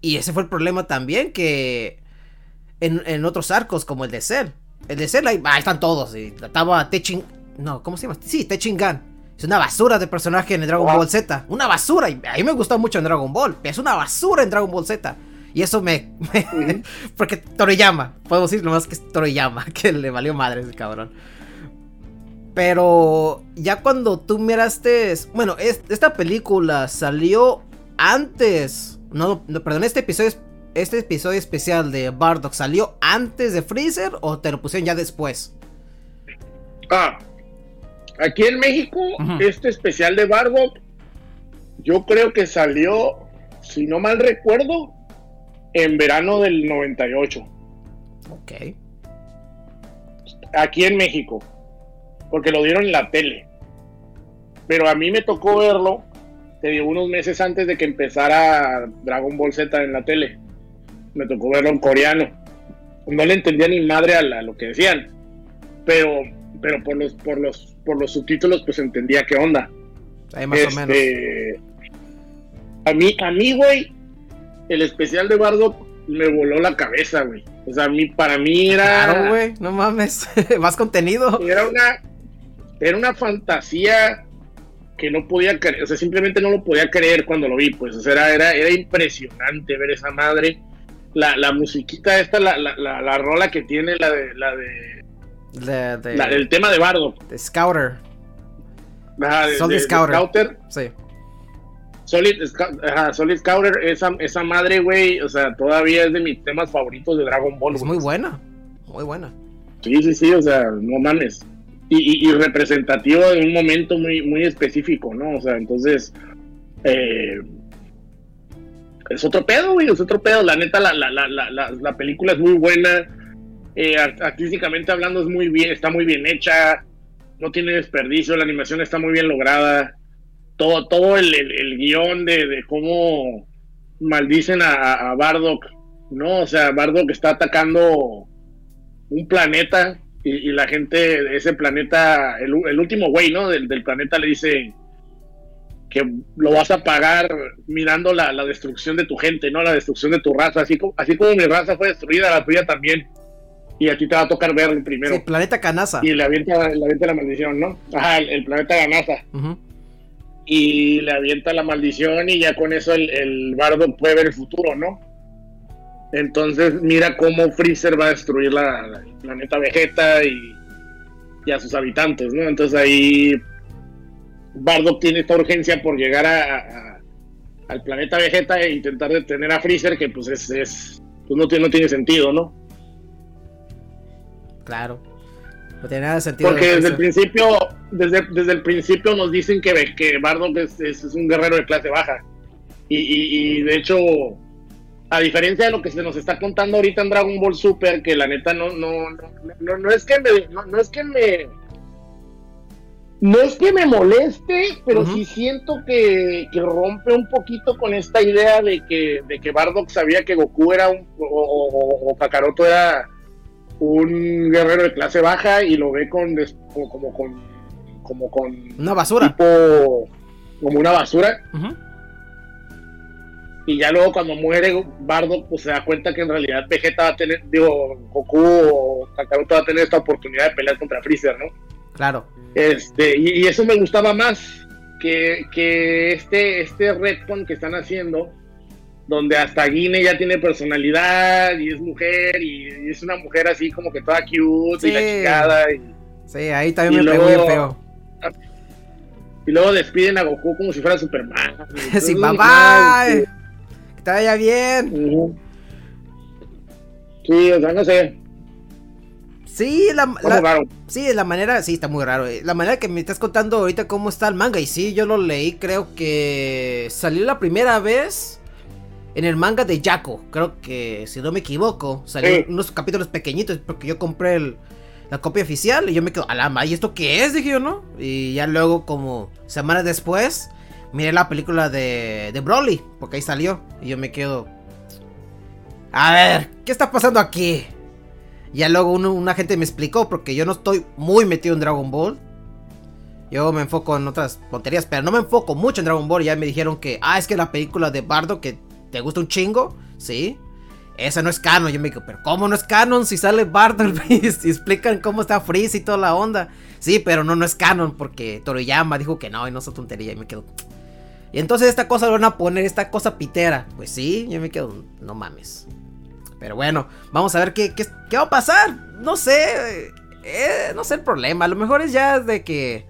Y ese fue el problema también, que en, en otros arcos como el de Cell. El de Cell, ahí, ahí están todos. Y estaba Techin... No, ¿cómo se llama? Sí, Techingan. Es una basura de personaje en el Dragon. Ball Z. Una basura. Y a mí me gustó mucho en Dragon Ball. Es una basura en Dragon Ball Z. Y eso me... me- porque Toriyama. Podemos decir nomás que es Toriyama. Que le valió madre ese cabrón. Pero ya cuando tú miraste... Bueno, es- esta película salió antes... No, no, perdón, este episodio, es- este episodio especial de Bardock salió antes de Freezer o te lo pusieron ya después. Ah, aquí en México, este especial de Bardock, yo creo que salió, si no mal recuerdo, en verano del 98. Ok. aquí en México, porque lo dieron en la tele. Pero a mí me tocó verlo, te digo, unos meses antes de que empezara Dragon Ball Z en la tele. Me tocó verlo en coreano. No le entendía ni madre a, la- a lo que decían, pero, pero por los, por los, por los subtítulos pues entendía qué onda. Ahí más o menos. Este, A mí, a mí, güey, el especial de Bardock me voló la cabeza, güey. O sea, a mí, para mí era Claro, güey. No mames. más contenido. era una era una fantasía que no podía creer, o sea, simplemente no lo podía creer cuando lo vi, pues, o sea, era, era, era impresionante ver esa madre. La, la musiquita esta, la, la, la, la rola que tiene, la de, la de, De, de- la- el tema de Bardo, de Scouter. ajá, de, Solid Scouter. Scouter, Sí. Solid, ajá, Solid Scouter, esa, esa madre, güey, o sea, todavía es de mis temas favoritos de Dragon Ball. Es muy buena. Muy buena. Sí, sí, sí, o sea, no mames. Y, y- representativo de un momento muy, muy específico, ¿no? O sea, entonces, eh, es otro pedo, güey, es otro pedo. La neta, la, la, la, la, la- la película es muy buena. Eh, art- artísticamente hablando, es muy bien, está muy bien hecha. No tiene desperdicio, la animación está muy bien lograda. Todo, todo el, el, el guion de, de cómo maldicen a- a Bardock, ¿no? O sea, Bardock está atacando un planeta y, y la gente de ese planeta, el, el último güey, ¿no? Del, del planeta le dice que lo vas a pagar mirando la, la destrucción de tu gente, ¿no? La destrucción de tu raza, así como, así como mi raza fue destruida, la tuya también. Y a ti te va a tocar verlo primero. Sí, Planeta Canasa. Y le avienta, le avienta la maldición, ¿no? Ajá, el, el planeta de la NASA. Ujú. y le avienta la maldición y ya con eso el, el bardo puede ver el futuro, ¿no? Entonces mira cómo Freezer va a destruir la, la- el planeta Vegeta y, y a sus habitantes, ¿no? Entonces ahí Bardock tiene esta urgencia por llegar a, a- al planeta Vegeta e intentar detener a Freezer, que pues es, es- pues no tiene, no tiene sentido, ¿no? Claro. No tiene nada de sentido. Porque desde el principio, desde, desde el principio nos dicen que, que Bardock es, es- es un guerrero de clase baja. Y, y- y, de hecho, a diferencia de lo que se nos está contando ahorita en Dragon Ball Super, que la neta no, no, no, no, no es que me, no, no es que me no es que me moleste, pero sí siento que, que rompe un poquito con esta idea de que, de que Bardock sabía que Goku era un, o, o- o Kakaroto era un guerrero de clase baja y lo ve con como, como con como con Una basura. tipo como una basura Ujú. Y ya luego cuando muere Bardock pues se da cuenta que en realidad Vegeta va a tener digo Goku o Kakaroto va a tener esta oportunidad de pelear contra Freezer ¿no? Claro. Este, y, y eso me gustaba más que, que este, este retcon que están haciendo, donde hasta Guine ya tiene personalidad y es mujer y, y es una mujer así como que toda cute y la Sí. chingada. Y, Sí, ahí también me pegó luego- bien feo. y luego despiden a Goku como si fuera Superman. Sí, bye no, bye. Que te vaya bien. sí. O sea, no sé. Sí, la, la- raro. sí, la manera, sí, está muy raro. eh. La manera que me estás contando ahorita cómo está el manga. Y sí, yo lo leí, creo que salió la primera vez en el manga de Jaco. Creo que, si no me equivoco, salió Sí. unos capítulos pequeñitos porque yo compré el- la copia oficial y yo me quedo, alama, ¿y esto qué es? Dije yo, ¿no? Y ya luego, como semanas después, miré la película de, de Broly, porque ahí salió. Y yo me quedo, a ver, ¿qué está pasando aquí? Ya luego una gente me explicó, porque yo no estoy muy metido en Dragon Ball. Yo me enfoco en otras tonterías, pero no me enfoco mucho en Dragon Ball. Ya me dijeron que, ah, es que la película de Bardo que te gusta un chingo, sí. Esa no es canon. Yo me digo, pero ¿cómo no es canon si sale Bardo y explican cómo está Freeze y toda la onda? Sí, pero no, no es canon porque Toriyama dijo que no y no es tontería y me quedo. Y entonces esta cosa lo van a poner, esta cosa pitera. Pues sí, yo me quedo, no mames. Pero bueno, vamos a ver qué, qué, qué va a pasar. No sé, eh, no sé el problema. A lo mejor es ya de que...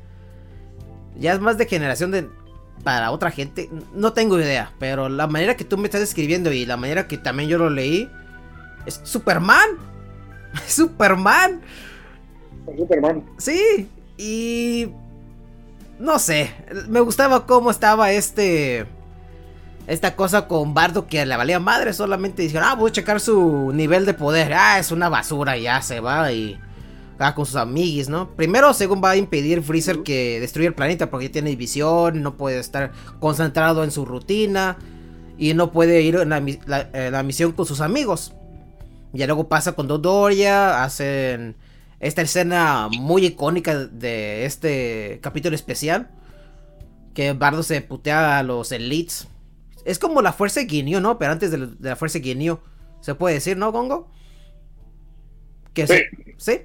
Ya es más de generación de... Para otra gente, no tengo idea. Pero la manera que tú me estás escribiendo y la manera que también yo lo leí... Es Superman. Superman. Superman. Sí, y no sé, me gustaba cómo estaba este esta cosa con Bardo que le valía madre, solamente dijeron, "Ah, voy a checar su nivel de poder." Ah, es una basura, ya se va y va con sus amiguis, ¿no? Primero, según va a impedir Freezer que destruya el planeta porque ya tiene visión, no puede estar concentrado en su rutina y no puede ir en la, la- eh, la misión con sus amigos. Ya luego pasa con Dodoria, hacen esta escena muy icónica de este capítulo especial. Que Bardo se putea a los elites. Es como la fuerza Guineo, ¿no? Pero antes de, la- fuerza Guineo. Se puede decir, ¿no, Gongo? Que Sí. se- ¿Sí?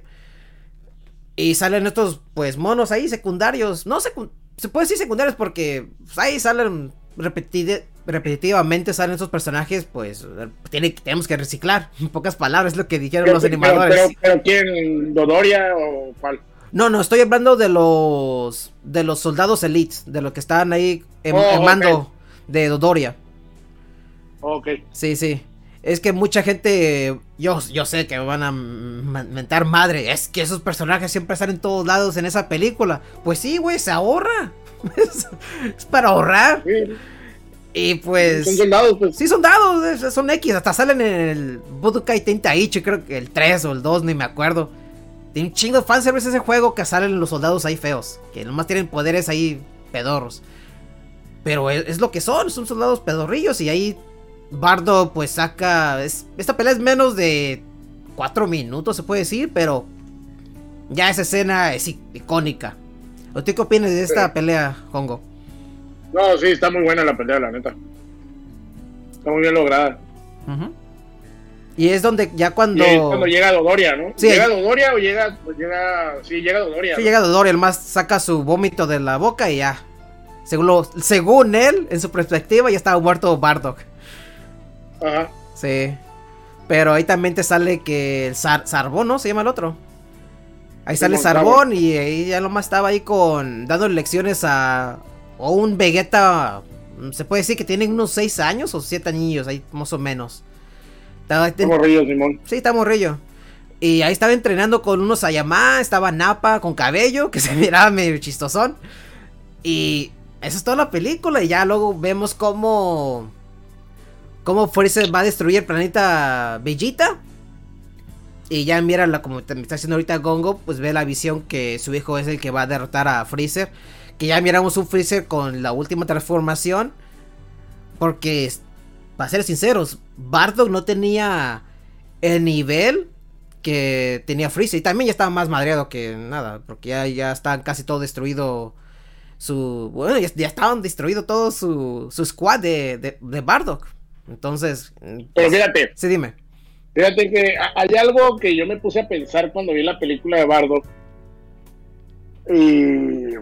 Y salen estos, pues, monos ahí secundarios. No, secu- se puede decir secundarios porque pues, ahí salen repetide- repetitivamente, salen estos personajes, pues, tiene, tenemos que reciclar. En pocas palabras, es lo que dijeron los animadores. Pero, pero, ¿quién? ¿Dodoria o cuál? No, no, estoy hablando de los de los soldados elites, de los que estaban ahí en, Oh, en mando de Dodoria. Ok. Sí, sí. Es que mucha gente, yo, yo sé que me van a mentar madre. Es que esos personajes siempre están en todos lados en esa película. Pues sí, güey, se ahorra. es, es para ahorrar. Sí, Y pues... son soldados, pues. Sí, son dados, son X, hasta salen en el Budokai Tenkaichi, creo que el 3 o el 2, ni me acuerdo. Tiene un chingo de fanservice ese juego que salen los soldados ahí feos, que nomás tienen poderes ahí pedorros. Pero es, es lo que son, son soldados pedorrillos y ahí Bardo pues saca... es- esta pelea es menos de 4 minutos, se puede decir, pero ya esa escena es icónica. ¿O tú qué opinas de esta pelea, Hongo? No, sí, está muy buena la pelea, la neta. Está muy bien lograda. Y es donde ya Y cuando... es cuando llega Dodoria, ¿no? Sí. ¿Llega Dodoria o llega, pues llega, sí, llega Dodoria. Sí, ¿no? llega Dodoria, el más saca su vómito de la boca y ya. Según, lo, según él, en su perspectiva, ya estaba muerto Bardock. Ajá. Sí. Pero ahí también te sale que el Sar Sarbón, ¿no? Se llama el otro. Ahí sale Sarbón y ahí ya nomás estaba ahí con. dando lecciones a. O un Vegeta. Se puede decir que tiene unos 6 años o 7 años, ahí más o menos. Estaba, Como río, Simón. Sí, está morrillo. Y ahí estaba entrenando con unos Ayamá, estaba Napa con cabello, que se miraba medio chistosón. Y eso es toda la película. Y ya luego vemos cómo. Cómo Freezer va a destruir el planeta Bellita. Y ya mira, la, como me está haciendo ahorita Gongo, pues ve la visión que su hijo es el que va a derrotar a Freezer. Que ya miramos un Freezer con la última transformación. Porque, para ser sinceros, Bardock no tenía el nivel que tenía Freezer. Y también ya estaba más madreado que nada. Porque ya, ya está casi todo destruido. Su. Bueno, ya, ya estaban destruido todo su, su squad de, de, de Bardock. Entonces. Pero fíjate, Sí, dime. fíjate que ha- hay algo que yo me puse a pensar cuando vi la película de Bardock. Y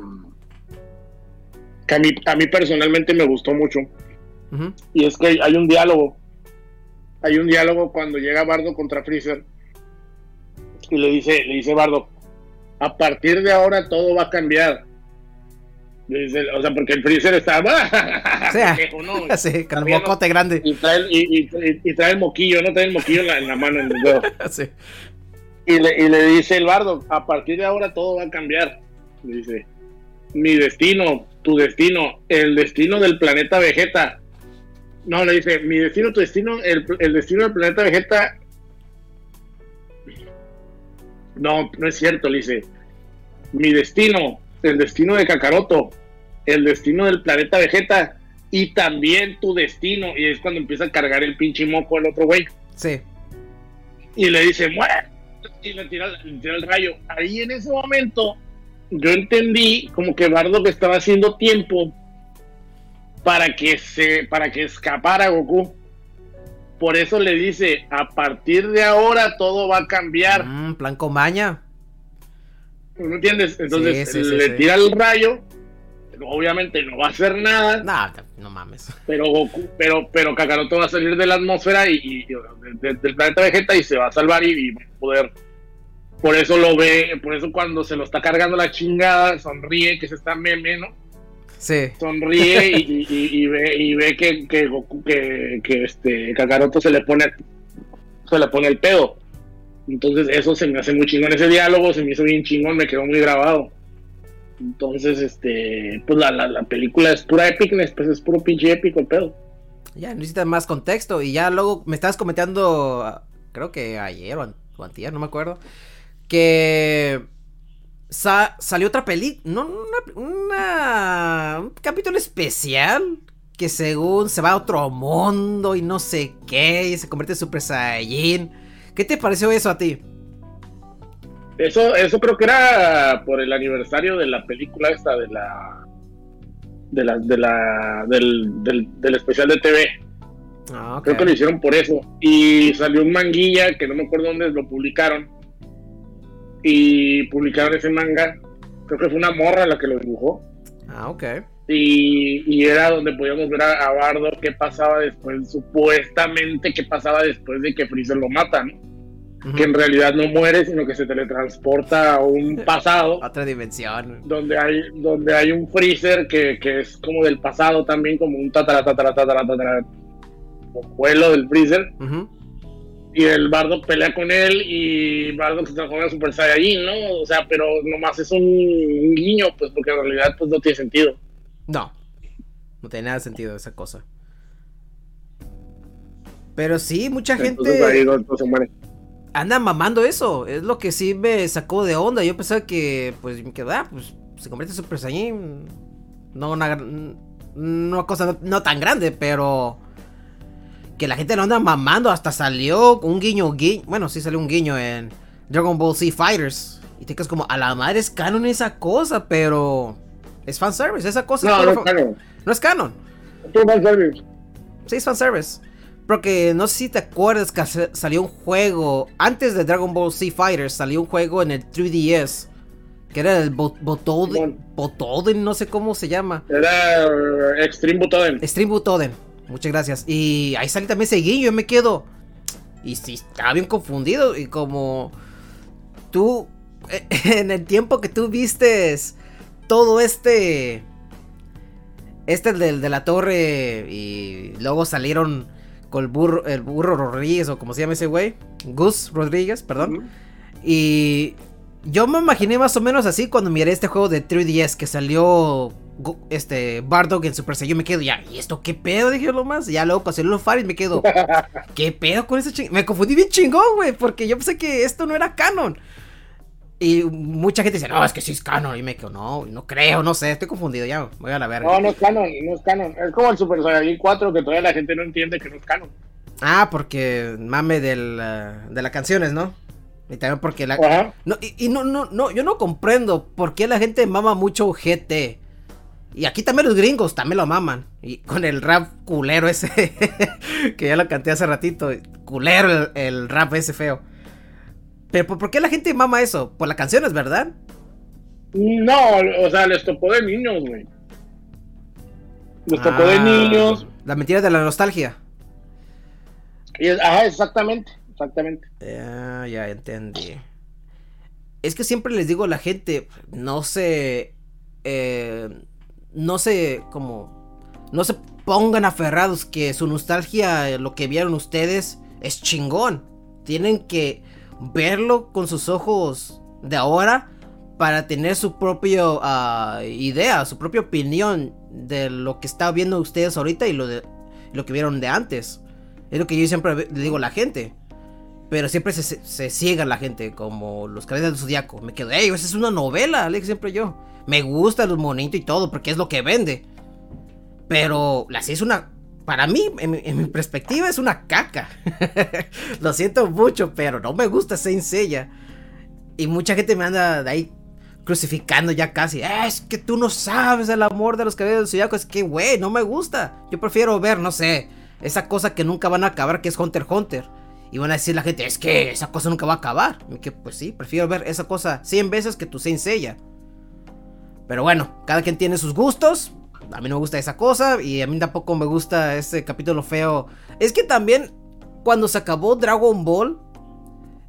que a mí, a mí personalmente me gustó mucho. Y es que hay, un diálogo. Hay un diálogo cuando llega Bardo contra Freezer. Y le dice, le dice Bardo, a partir de ahora todo va a cambiar. Le dice, o sea, porque el Freezer ¿no? Sí, con el no- mocote grande. y, trae, el- y, y- y trae el moquillo, no trae el moquillo en la, en la mano, en el dedo. Sí. Y le, y le dice el bardo, a partir de ahora todo va a cambiar. Le dice, mi destino, tu destino, el destino del planeta Vegeta. No, le dice, mi destino, tu destino, el, el destino del planeta Vegeta. No, no es cierto, le dice, mi destino, el destino de Kakaroto, el destino del planeta Vegeta y también tu destino. Y es cuando empieza a cargar el pinche moco al otro güey Sí. y le dice, muere. Y le tira, le tira el rayo. Ahí en ese momento yo entendí como que Bardock estaba haciendo tiempo para que se para que escapara Goku. Por eso le dice, a partir de ahora todo va a cambiar. Mm, plan comaña. ¿No entiendes? Entonces Sí, sí, sí, le tira el rayo. Obviamente no va a hacer nada, No, no mames. pero Goku, pero, pero Kakaroto va a salir de la atmósfera y, y- de- de- del planeta Vegeta y se va a salvar y, y va a poder. Por eso lo ve, por eso cuando se lo está cargando la chingada, sonríe, que se está meme, ¿no? Sí. Sonríe y, y- y- y ve, y ve que, que Goku, que, que este Kakaroto se le pone, se le pone el pedo. Entonces eso se me hace muy chingón ese diálogo, se me hizo bien chingón, me quedó muy grabado. Entonces, este, pues la, la, la película es pura epicness, pues es puro pinche épico el pedo. Ya necesitas más contexto. Y ya luego me estabas comentando, ah, creo que ayer o, an- o antier, no me acuerdo, que sa- salió otra peli, no, una, una- un capítulo especial que según se va a otro mundo y no sé qué, y se convierte en Super Saiyajin. ¿Qué te pareció eso a ti? Eso, eso creo que era por el aniversario de la película esta de la de la, de la del, del, del especial de TV. Ah. Creo que lo hicieron por eso. Y salió un manguilla que no me acuerdo dónde lo publicaron. Y publicaron ese manga. Creo que fue una morra la que lo dibujó. Ah, ok. Y, y era donde podíamos ver a, a Bardo qué pasaba después, supuestamente qué pasaba después de que Freezer lo mata, ¿no? Ujú. Que en realidad no muere, sino que se teletransporta a un pasado Otra dimensión. donde hay donde hay un freezer que, que es como del pasado también como un tatara tatara tatara tatara abuelo del freezer Ujú. Y el bardo pelea con él y bardo se transforma en super saiyajin no o sea pero nomás es un, un guiño pues porque en realidad pues no tiene sentido No. No tiene nada de sentido esa cosa. Pero sí, mucha entonces gente ahí no, se muere anda mamando eso. Es lo que sí me sacó de onda. Yo pensaba que, pues, me quedé, ah, pues, se convierte en Super Saiyan. No una, una cosa no, no tan grande, pero... Que la gente lo anda mamando. Hasta salió un guiño, guiño. Bueno, sí salió un guiño en Dragon Ball Z Fighters. Y te quedas como, a la madre es canon esa cosa, pero... Es fanservice, esa cosa. no es no puro es canon no es canon. Es fanservice. Sí, es fanservice. Porque no sé si te acuerdas que sa- salió un juego. Antes de Dragon Ball Z Fighters salió un juego en el 3DS. Que era el Bo- Botoden. Botoden, no sé cómo se llama. Era eh, Extreme Butoden. Stream Botoden. Muchas gracias. Y ahí sale también ese guiño, yo me quedo. Y sí, estaba bien confundido. Y como tú, en el tiempo que tú vistes todo este. Este del de la torre. Y luego salieron con el burro, el burro Rodríguez, o como se llama ese güey. Gus Rodríguez, perdón. Y yo me imaginé más o menos así cuando miré este juego de 3DS que salió este Bardock en Super Saiyan. Yo me quedo ya, ¿y esto qué pedo? Dije lo más. Ya luego pasé los Faris me quedo, ¿qué pedo con ese ching? Me confundí bien chingón, güey, porque yo pensé que esto no era canon. Y mucha gente dice, no, es que sí es canon. Y me quedo, no, no creo, no sé, estoy confundido ya. Voy a la verga. No, no es canon, no es canon. Es como el Super Saiyajin 4 que todavía la gente no entiende que no es canon. Ah, porque mame del, ah, de las canciones, ¿no? Y también porque la, Ajá. No, y, y no, no, no, yo no comprendo por qué la gente mama mucho GT. Y aquí también los gringos también lo maman. Y con el rap culero ese, que ya lo canté hace ratito. Culero el, el rap ese feo. Pero ¿por, qué la gente mama eso? Por las canciones, ¿verdad? No, o sea, les tocó de niños, güey. Les tocó de Ah, niños. La mentira de la nostalgia. Y es- ajá, exactamente, exactamente. Ya, ya entendí. Es que siempre les digo a la gente, no se. eh, no se. como. No se pongan aferrados que su nostalgia, lo que vieron ustedes, es chingón. Tienen que verlo con sus ojos de ahora para tener su propia ah, idea, su propia opinión de lo que está viendo ustedes ahorita y lo, de, lo que vieron de antes. Es lo que yo siempre le digo a la gente. Pero siempre se, se, ciega la gente, como los caballeros del zodiaco. Me quedo, ey, esa es una novela, le digo siempre yo. Me gustan los monitos y todo, porque es lo que vende. Pero la es una. Para mí, en, mi- perspectiva, es una caca. lo siento mucho, pero no me gusta Saint Seiya. Y mucha gente me anda ahí crucificando ya casi. "Eh, es que tú no sabes el amor de los caballeros del zodiaco. Es que, güey, no me gusta. Yo prefiero ver, no sé, esa cosa que nunca van a acabar, que es Hunter x Hunter. Y van a decir la gente, es que esa cosa nunca va a acabar. Y que pues sí, prefiero ver esa cosa 100 veces que tu Saint Seiya. Pero bueno, cada quien tiene sus gustos. A mí no me gusta esa cosa y a mí tampoco me gusta ese capítulo feo. Es que también cuando se acabó Dragon Ball,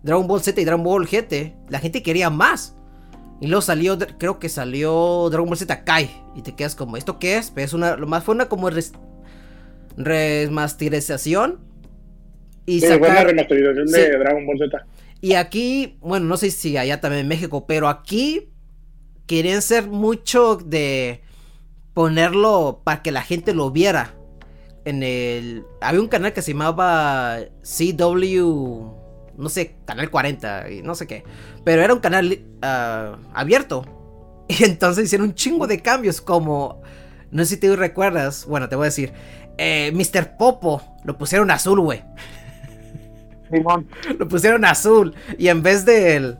Dragon Ball Z y Dragon Ball GT, la gente quería más. Y luego salió, creo que salió Dragon Ball Z Kai. Y te quedas como, ¿esto qué es? Pero es una, lo más fue una como res- remasterización. Y Sí, fue una sacar- remasterización Sí. de Dragon Ball Z. y aquí, bueno, no sé si allá también en México, pero aquí querían ser mucho de ponerlo para que la gente lo viera. En el. Había un canal que se llamaba CW. No sé, Canal 40 y no sé qué. Pero era un canal ah, abierto. Y entonces hicieron un chingo de cambios. Como. No sé si te recuerdas. Bueno, te voy a decir. eh, Mr. Popo lo pusieron azul, güey. Simón. Lo pusieron azul. Y en vez del.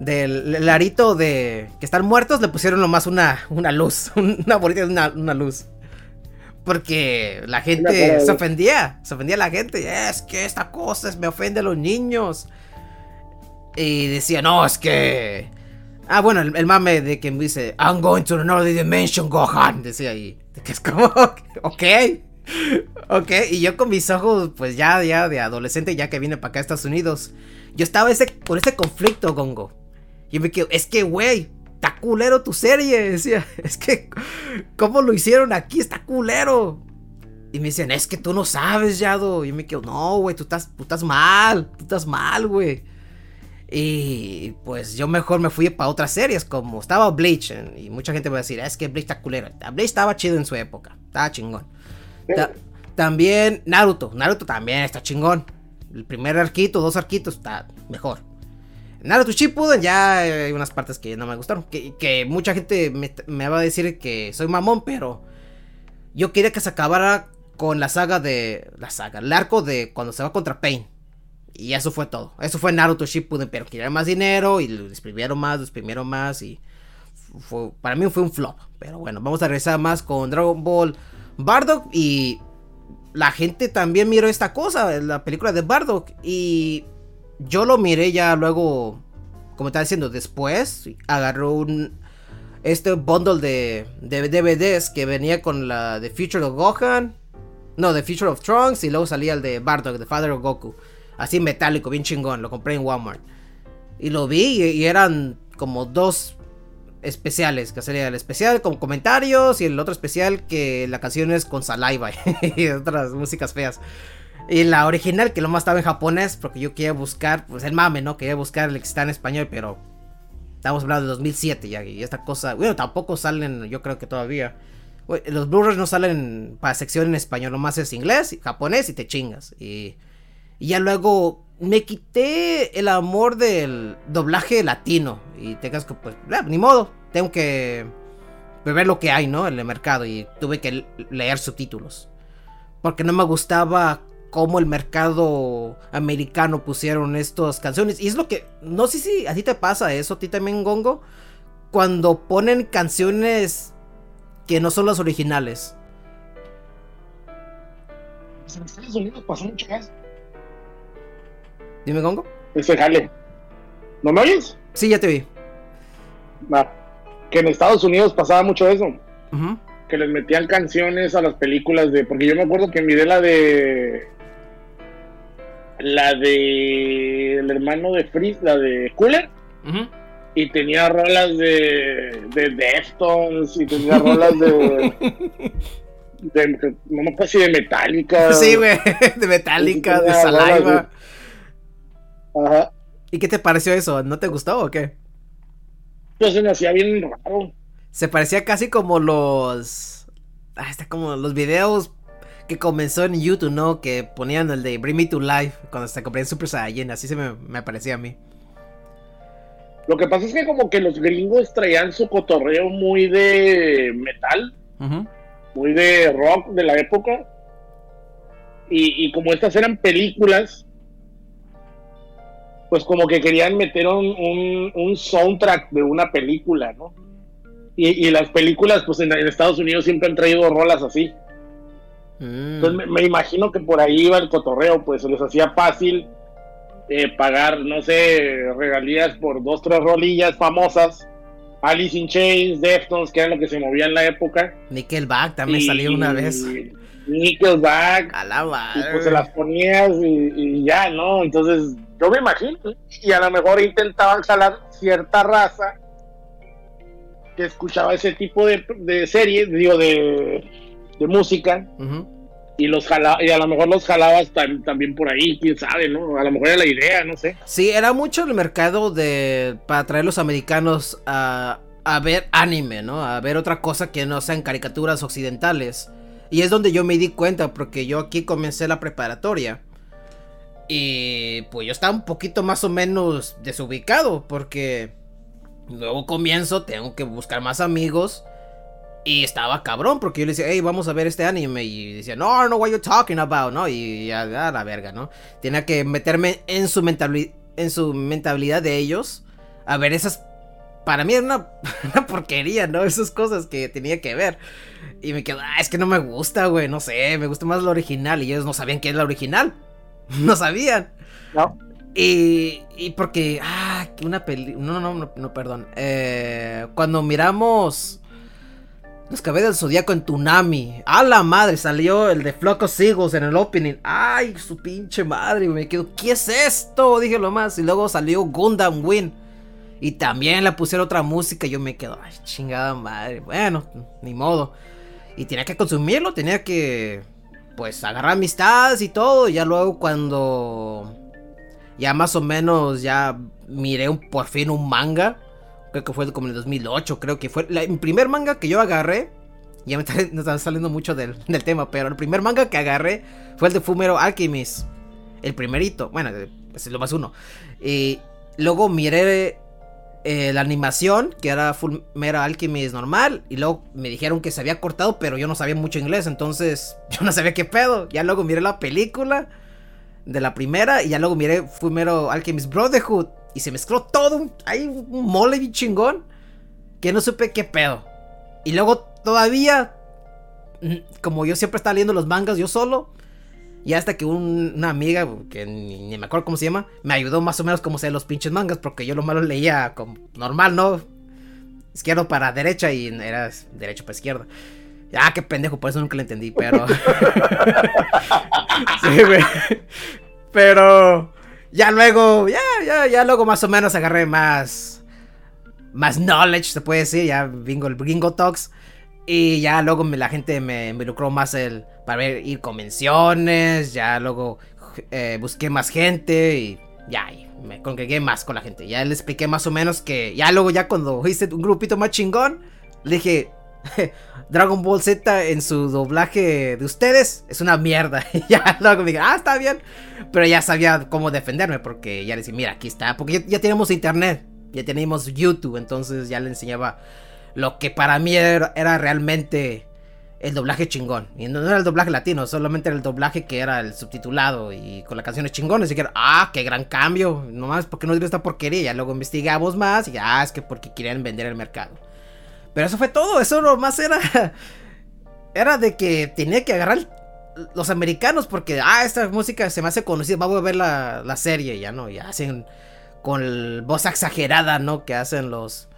Del el arito de. Que están muertos, le pusieron nomás una, una luz. Una bolita de una, una luz. Porque la gente se ofendía. Se ofendía la gente. Es que esta cosa es- me ofende a los niños. Y decía, no, es que. Ah, bueno, el, el mame de que me dice, I'm going to another dimension, Gohan. Decía ahí. Que es como, ok. Ok, y yo con mis ojos, pues ya, ya de adolescente, ya que vine para acá a Estados Unidos, yo estaba ese, por ese conflicto, Gongo. Yo me quedo, es que, güey, está culero tu serie. Decía, es que, ¿cómo lo hicieron aquí? Está culero. Y me dicen, es que tú no sabes, Yado. Y me quedo, no, güey, tú estás, tú estás mal, tú estás mal, güey. Y pues yo mejor me fui para otras series, como estaba Bleach. Y mucha gente va a decir, es que Bleach está culero. Bleach estaba chido en su época, estaba chingón. Ta- también Naruto. Naruto también está chingón. El primer arquito, dos arquitos, está mejor. Naruto Shippuden ya hay unas partes que no me gustaron. Que, que mucha gente me, va a decir que soy mamón, pero yo quería que se acabara con la saga de... La saga, el arco de cuando se va contra Pain. Y eso fue todo. Eso fue Naruto Shippuden, pero querían más dinero y lo exprimieron más, lo exprimieron más y... para mí fue un flop. Pero bueno, vamos a regresar más con Dragon Ball Bardock y la gente también miró esta cosa, la película de Bardock y yo lo miré ya luego como estaba diciendo, después agarró un este bundle de, de DVDs que venía con la The Future of Gohan, no, The Future of Trunks y luego salía el de Bardock, The Father of Goku, así metálico, bien chingón, lo compré en Walmart. Y lo vi y, y eran como dos especiales, que sería el especial con comentarios y el otro especial que la canción es con saliva y otras músicas feas. Y la original, que lo más estaba en japonés, porque yo quería buscar, pues el mame, ¿no? Quería buscar el que está en español, pero estamos hablando de 2007 ya, y esta cosa, bueno, tampoco salen, yo creo que todavía. Los Blu-rays no salen para sección en español, nomás es inglés, japonés y te chingas. Y, y ya luego me quité el amor del doblaje latino. Y tengas que, pues, eh, ni modo, tengo que ver lo que hay, ¿no? En el mercado. Y tuve que leer subtítulos. Porque no me gustaba cómo el mercado americano pusieron estas canciones. Y es lo que, no sé si a ti te pasa eso, a ti también, Gongo. Cuando ponen canciones que no son las originales. Pues en Estados Unidos pasó mucho más. Dime, Gongo. Ese jale. ¿No me oyes? Sí, ya te vi. Va. Que en Estados Unidos pasaba mucho eso. Que les metían canciones a las películas de. Porque yo me acuerdo que miré la de. La de. El hermano de Freeze, la de Cooler. Y tenía rolas de. De Deftones. Y tenía rolas de. de no me acuerdo si de Metallica. Sí, güey, de Metallica, de Saliva. Ajá. ¿Y qué te pareció eso? ¿No te gustó o qué? Pues se me hacía bien raro. Se parecía casi como los. Ah, está como los videos que comenzó en YouTube, ¿no? Que ponían el de Bring Me to Life cuando se compré en Super Saiyan. Así se me, me parecía a mí. Lo que pasa es que como que los gringos traían su cotorreo muy de metal, muy de rock de la época. Y, y como estas eran películas, pues como que querían meter un, un- un soundtrack de una película, ¿no? Y, y las películas, pues en, en Estados Unidos siempre han traído rolas así. Mm. Entonces me, me imagino que por ahí iba el cotorreo, pues se les hacía fácil eh, pagar, no sé, regalías por dos, tres rolillas famosas. Alice in Chains, Deftones, que era lo que se movía en la época. Nickelback también Y- salió una vez. Nickelback, A la y pues se las ponías y, y ya, ¿no? Entonces, yo me imagino. Y a lo mejor intentaban jalar cierta raza que escuchaba ese tipo de, de series, digo, de, de música. Y los jala, y a lo mejor los jalabas tam- también por ahí, quién sabe, ¿no? A lo mejor era la idea, no sé. Sí, era mucho el mercado de para traer los americanos a, a ver anime, ¿no? A ver otra cosa que no sean caricaturas occidentales. Y es donde yo me di cuenta, porque yo aquí comencé la preparatoria. Y pues yo estaba un poquito más o menos desubicado, porque luego comienzo, tengo que buscar más amigos. Y estaba cabrón, porque yo le decía, hey, vamos a ver este anime. Y decía, no, no, what you talking about, ¿no? Y ya, a la verga, ¿no? Tenía que meterme en su, en su mentalidad de ellos. A ver, esas. Para mí era una, una porquería, ¿no? Esas cosas que tenía que ver. Y me quedo, ah, es que no me gusta, güey, no sé, me gusta más lo original. Y ellos no sabían qué es la original. No sabían. ¿no? Y, y porque, ah, que una peli... No, no, no, no, perdón. Eh, cuando miramos Los Cabellos del Zodíaco en Tunami. A la madre, salió el de Flock of Seagulls en el opening. Ay, su pinche madre, me quedo, ¿qué es esto? Dije lo más. Y luego salió Gundam Win. Y también le pusieron otra música y yo me quedo, ay, chingada madre. Bueno, ni modo. Y tenía que consumirlo, tenía que, pues, agarrar amistades y todo. Y ya luego cuando ya más o menos ya miré un, por fin un manga. Creo que fue como en el 2008, creo que fue la- el primer manga que yo agarré. Ya me está, saliendo mucho del, del tema, pero el primer manga que agarré fue el de Fumero Alchemist. El primerito, bueno, es lo más uno. Y luego miré eh, la animación, que era Fumero Alchemist normal. Y luego me dijeron que se había cortado, pero yo no sabía mucho inglés, entonces yo no sabía qué pedo. Ya luego miré la película de la primera y ya luego miré Fumero Alchemist Brotherhood y se mezcló todo, un- hay un mole bien chingón que no supe qué pedo. Y luego todavía, mm, como yo siempre estaba leyendo los mangas yo solo, Y hasta que un- una amiga, que ni, ni me acuerdo cómo se llama, me ayudó más o menos como sé los pinches mangas, porque yo lo malo leía como normal, ¿no? Izquierdo para derecha y era derecho para izquierda. Ah, qué pendejo, por eso nunca lo entendí, pero. sí, güey. Pero. Ya luego, ya, ya, ya luego más o menos agarré más. Más knowledge, se puede decir. Ya bingo el Gringo Talks. Y ya luego me- la gente me involucró más el, para ver, ir convenciones. Ya luego eh, busqué más gente y ya, me congregué más con la gente. Ya le expliqué más o menos que ya luego ya cuando hice un grupito más chingón, le dije, Dragon Ball Z en su doblaje de ustedes es una mierda. Y ya luego me dije, ah, está bien. Pero ya sabía cómo defenderme porque ya le decía, mira, aquí está. Porque ya, tenemos internet, ya tenemos YouTube, entonces ya le enseñaba lo que para mí era, realmente el doblaje chingón. Y no, era el doblaje latino, solamente era el doblaje que era el subtitulado y con las canciones chingones. Y que ah, qué gran cambio. Nomás porque no digo esta porquería. Ya luego investigamos más y ya, ah, es que porque querían vender el mercado. Pero eso fue todo, eso nomás era. Era de que tenía que agarrar los americanos porque, ah, esta música se me hace conocida, vamos a ver la, la serie, ya no, ya hacen con el voz exagerada, ¿no? Que hacen los,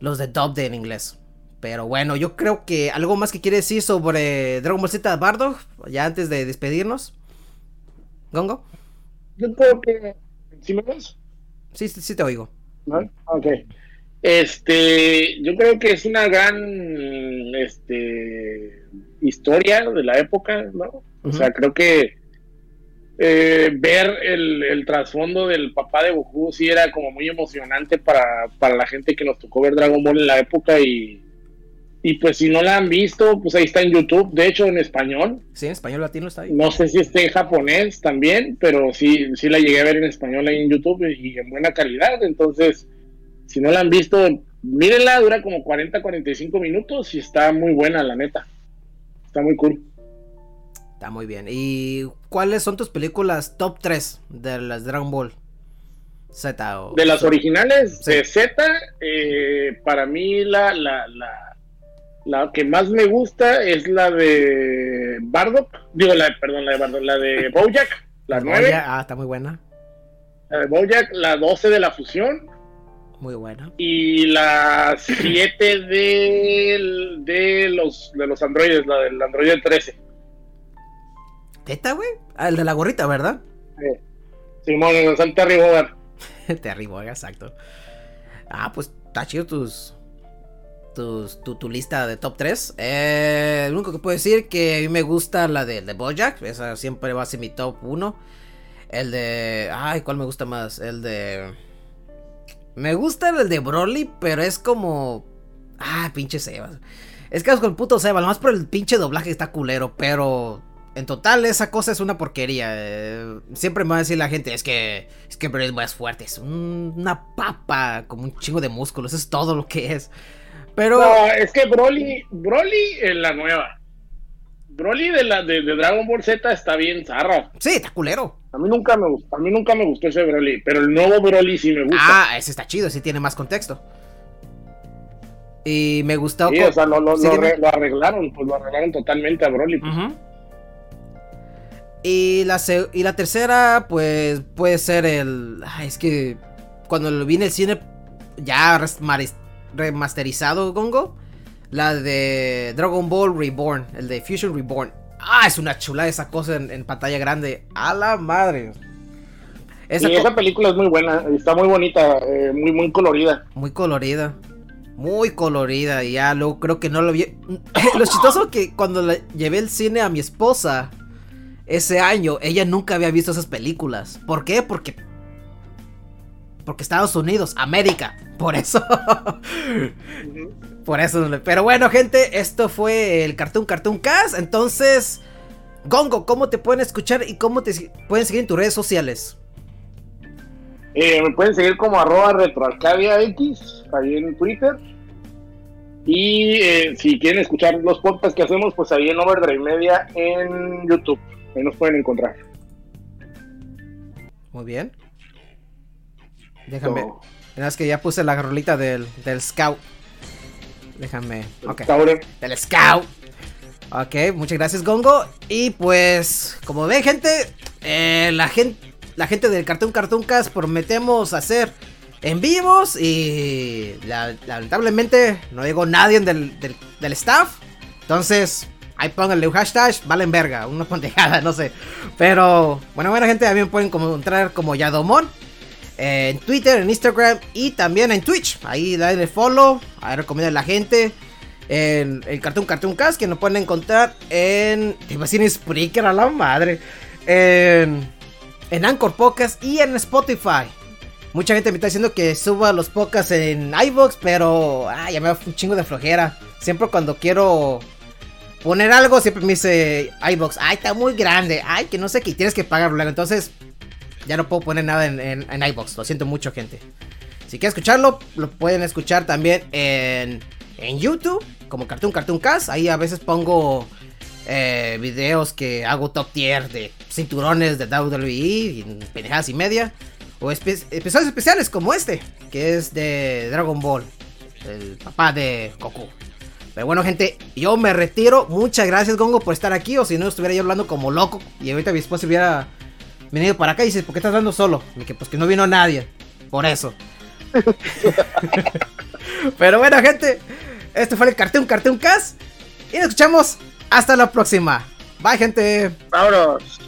los de dubbed en inglés. Pero bueno, yo creo que algo más que quiere decir sobre Dragon Ball Z Bardo, ya antes de despedirnos. ¿Gongo? Yo creo que. ¿Sí me ves? Sí, sí, sí te oigo. ¿No? Ok. Este, yo creo que es una gran este, historia de la época, ¿no? O sea, creo que eh, ver el, el trasfondo del papá de Goku sí era como muy emocionante para, para la gente que nos tocó ver Dragon Ball en la época y, y pues si no la han visto, pues ahí está en YouTube, de hecho en español, Sí, en español latino está ahí. no sé si esté en japonés también, pero sí, sí la llegué a ver en español ahí en YouTube y en buena calidad. Entonces, si no la han visto, mírenla, dura como 40, 45 minutos y está muy buena, la neta. Está muy cool. Está muy bien. ¿Y cuáles son tus películas top 3 de las Dragon Ball Z? O... De las originales Sí. de Z, eh, para mí la, la, la, la que más me gusta es la de Bardock. Digo, la, perdón, la de Bardock, la de Bojack, la Oh, 9. ya, Ah, está muy buena. La de Bojack, la 12 de la fusión. Muy buena. y la 7 del- de los de los androides, la del androide 13. ¿Teta, güey? Ah, el de la gorrita, ¿verdad? Simón, en San Terry Bogard. Te arribo, exacto. Ah, pues está chido tus. tus tu, tu lista de top 3. Eh, lo único que puedo decir que a mí me gusta la de, de Bojack. Esa siempre va a ser mi top 1. El de. Ay, ¿cuál me gusta más? El de. Me gusta el de Broly, pero es como. Ah, pinche Sebas. Es que es con el puto Sebas, nomás por el pinche doblaje está culero, pero. En total, esa cosa es una porquería. eh, siempre me va a decir la gente, es que. Es que Broly es más fuerte. Es un- una papa, como un chingo de músculos. Es todo lo que es. Pero. No, es que Broly, Broly en la nueva. Broly de la de, de Dragon Ball Z está bien zarra. Sí, está culero. A mí nunca me gustó, a mí nunca me gustó ese Broly, pero el nuevo Broly sí me gusta. Ah, ese está chido, sí tiene más contexto. Y me gustó. Sí, o sea, lo, lo- sí, lo dime. arre- lo arreglaron, pues lo arreglaron totalmente a Broly. pues. Y la, y la tercera, pues puede ser el. ay, es que cuando lo vi en el cine, ya remasterizado, Gongo. La de Dragon Ball Reborn, el de Fusion Reborn. Ah, es una chula esa cosa en, en pantalla grande. A la madre. Esa y co- esa película es muy buena, está muy bonita, eh, muy muy colorida. Muy colorida. Muy colorida. Y ya luego creo que no lo vi. lo chistoso que cuando la llevé el cine a mi esposa ese año, ella nunca había visto esas películas. ¿Por qué? Porque. Porque Estados Unidos, América. Por eso. Por eso. Pero bueno, gente, esto fue el Cartoon Cartoon Cast. Entonces, Gongo, ¿cómo te pueden escuchar y cómo te pueden seguir en tus redes sociales? Eh, me pueden seguir como arroba retroarcadia X, ahí en Twitter. Y eh, si quieren escuchar los podcasts que hacemos, pues ahí en Overdrive Media en YouTube. Ahí nos pueden encontrar. Muy bien. Déjame. Es que ya puse la rolita del, del Scout. Déjame. Ok. Taure. Del Scout. Ok, muchas gracias Gongo. Y pues, como ven gente, eh, la gente, la gente del Cartoon Cartoon Cast prometemos hacer en vivos y la- lamentablemente no llegó nadie del, del, del staff. Entonces, ahí pónganle un hashtag, valen verga, una pendejada, no sé. Pero, bueno, bueno gente, también pueden como encontrar como Yadomon. En Twitter, en Instagram y también en Twitch. Ahí denle follow. Ahí recomiendo a la gente. En el Cartoon Cartoon Cast que nos pueden encontrar en. Te iba a decir en Spreaker a la madre. En, en Anchor Podcast y en Spotify. Mucha gente me está diciendo que suba los podcasts en iVoox, pero ah, ya me da un chingo de flojera. Siempre cuando quiero poner algo, siempre me dice iVoox, ay, está muy grande, ay, que no sé qué, tienes que pagarlo. luego". Entonces, ya no puedo poner nada en, en, en iVoox, lo siento mucho, gente. Si quieren escucharlo, lo pueden escuchar también en, en YouTube, como Cartoon Cartoon Cast. Ahí a veces pongo eh, videos que hago top tier de cinturones de WWE y pendejadas y media. O espe- episodios especiales como este, que es de Dragon Ball, el papá de Goku. Pero bueno, gente, yo me retiro. Muchas gracias, Gongo, por estar aquí. O si no, estuviera yo hablando como loco. Y ahorita mi esposa hubiera venido para acá y dice, ¿por qué estás hablando solo? Y que pues que no vino nadie. Por eso. Pero bueno, gente, este fue el Cartoon Cartoon Cast. Y nos escuchamos hasta la próxima. Bye, gente. Vámonos.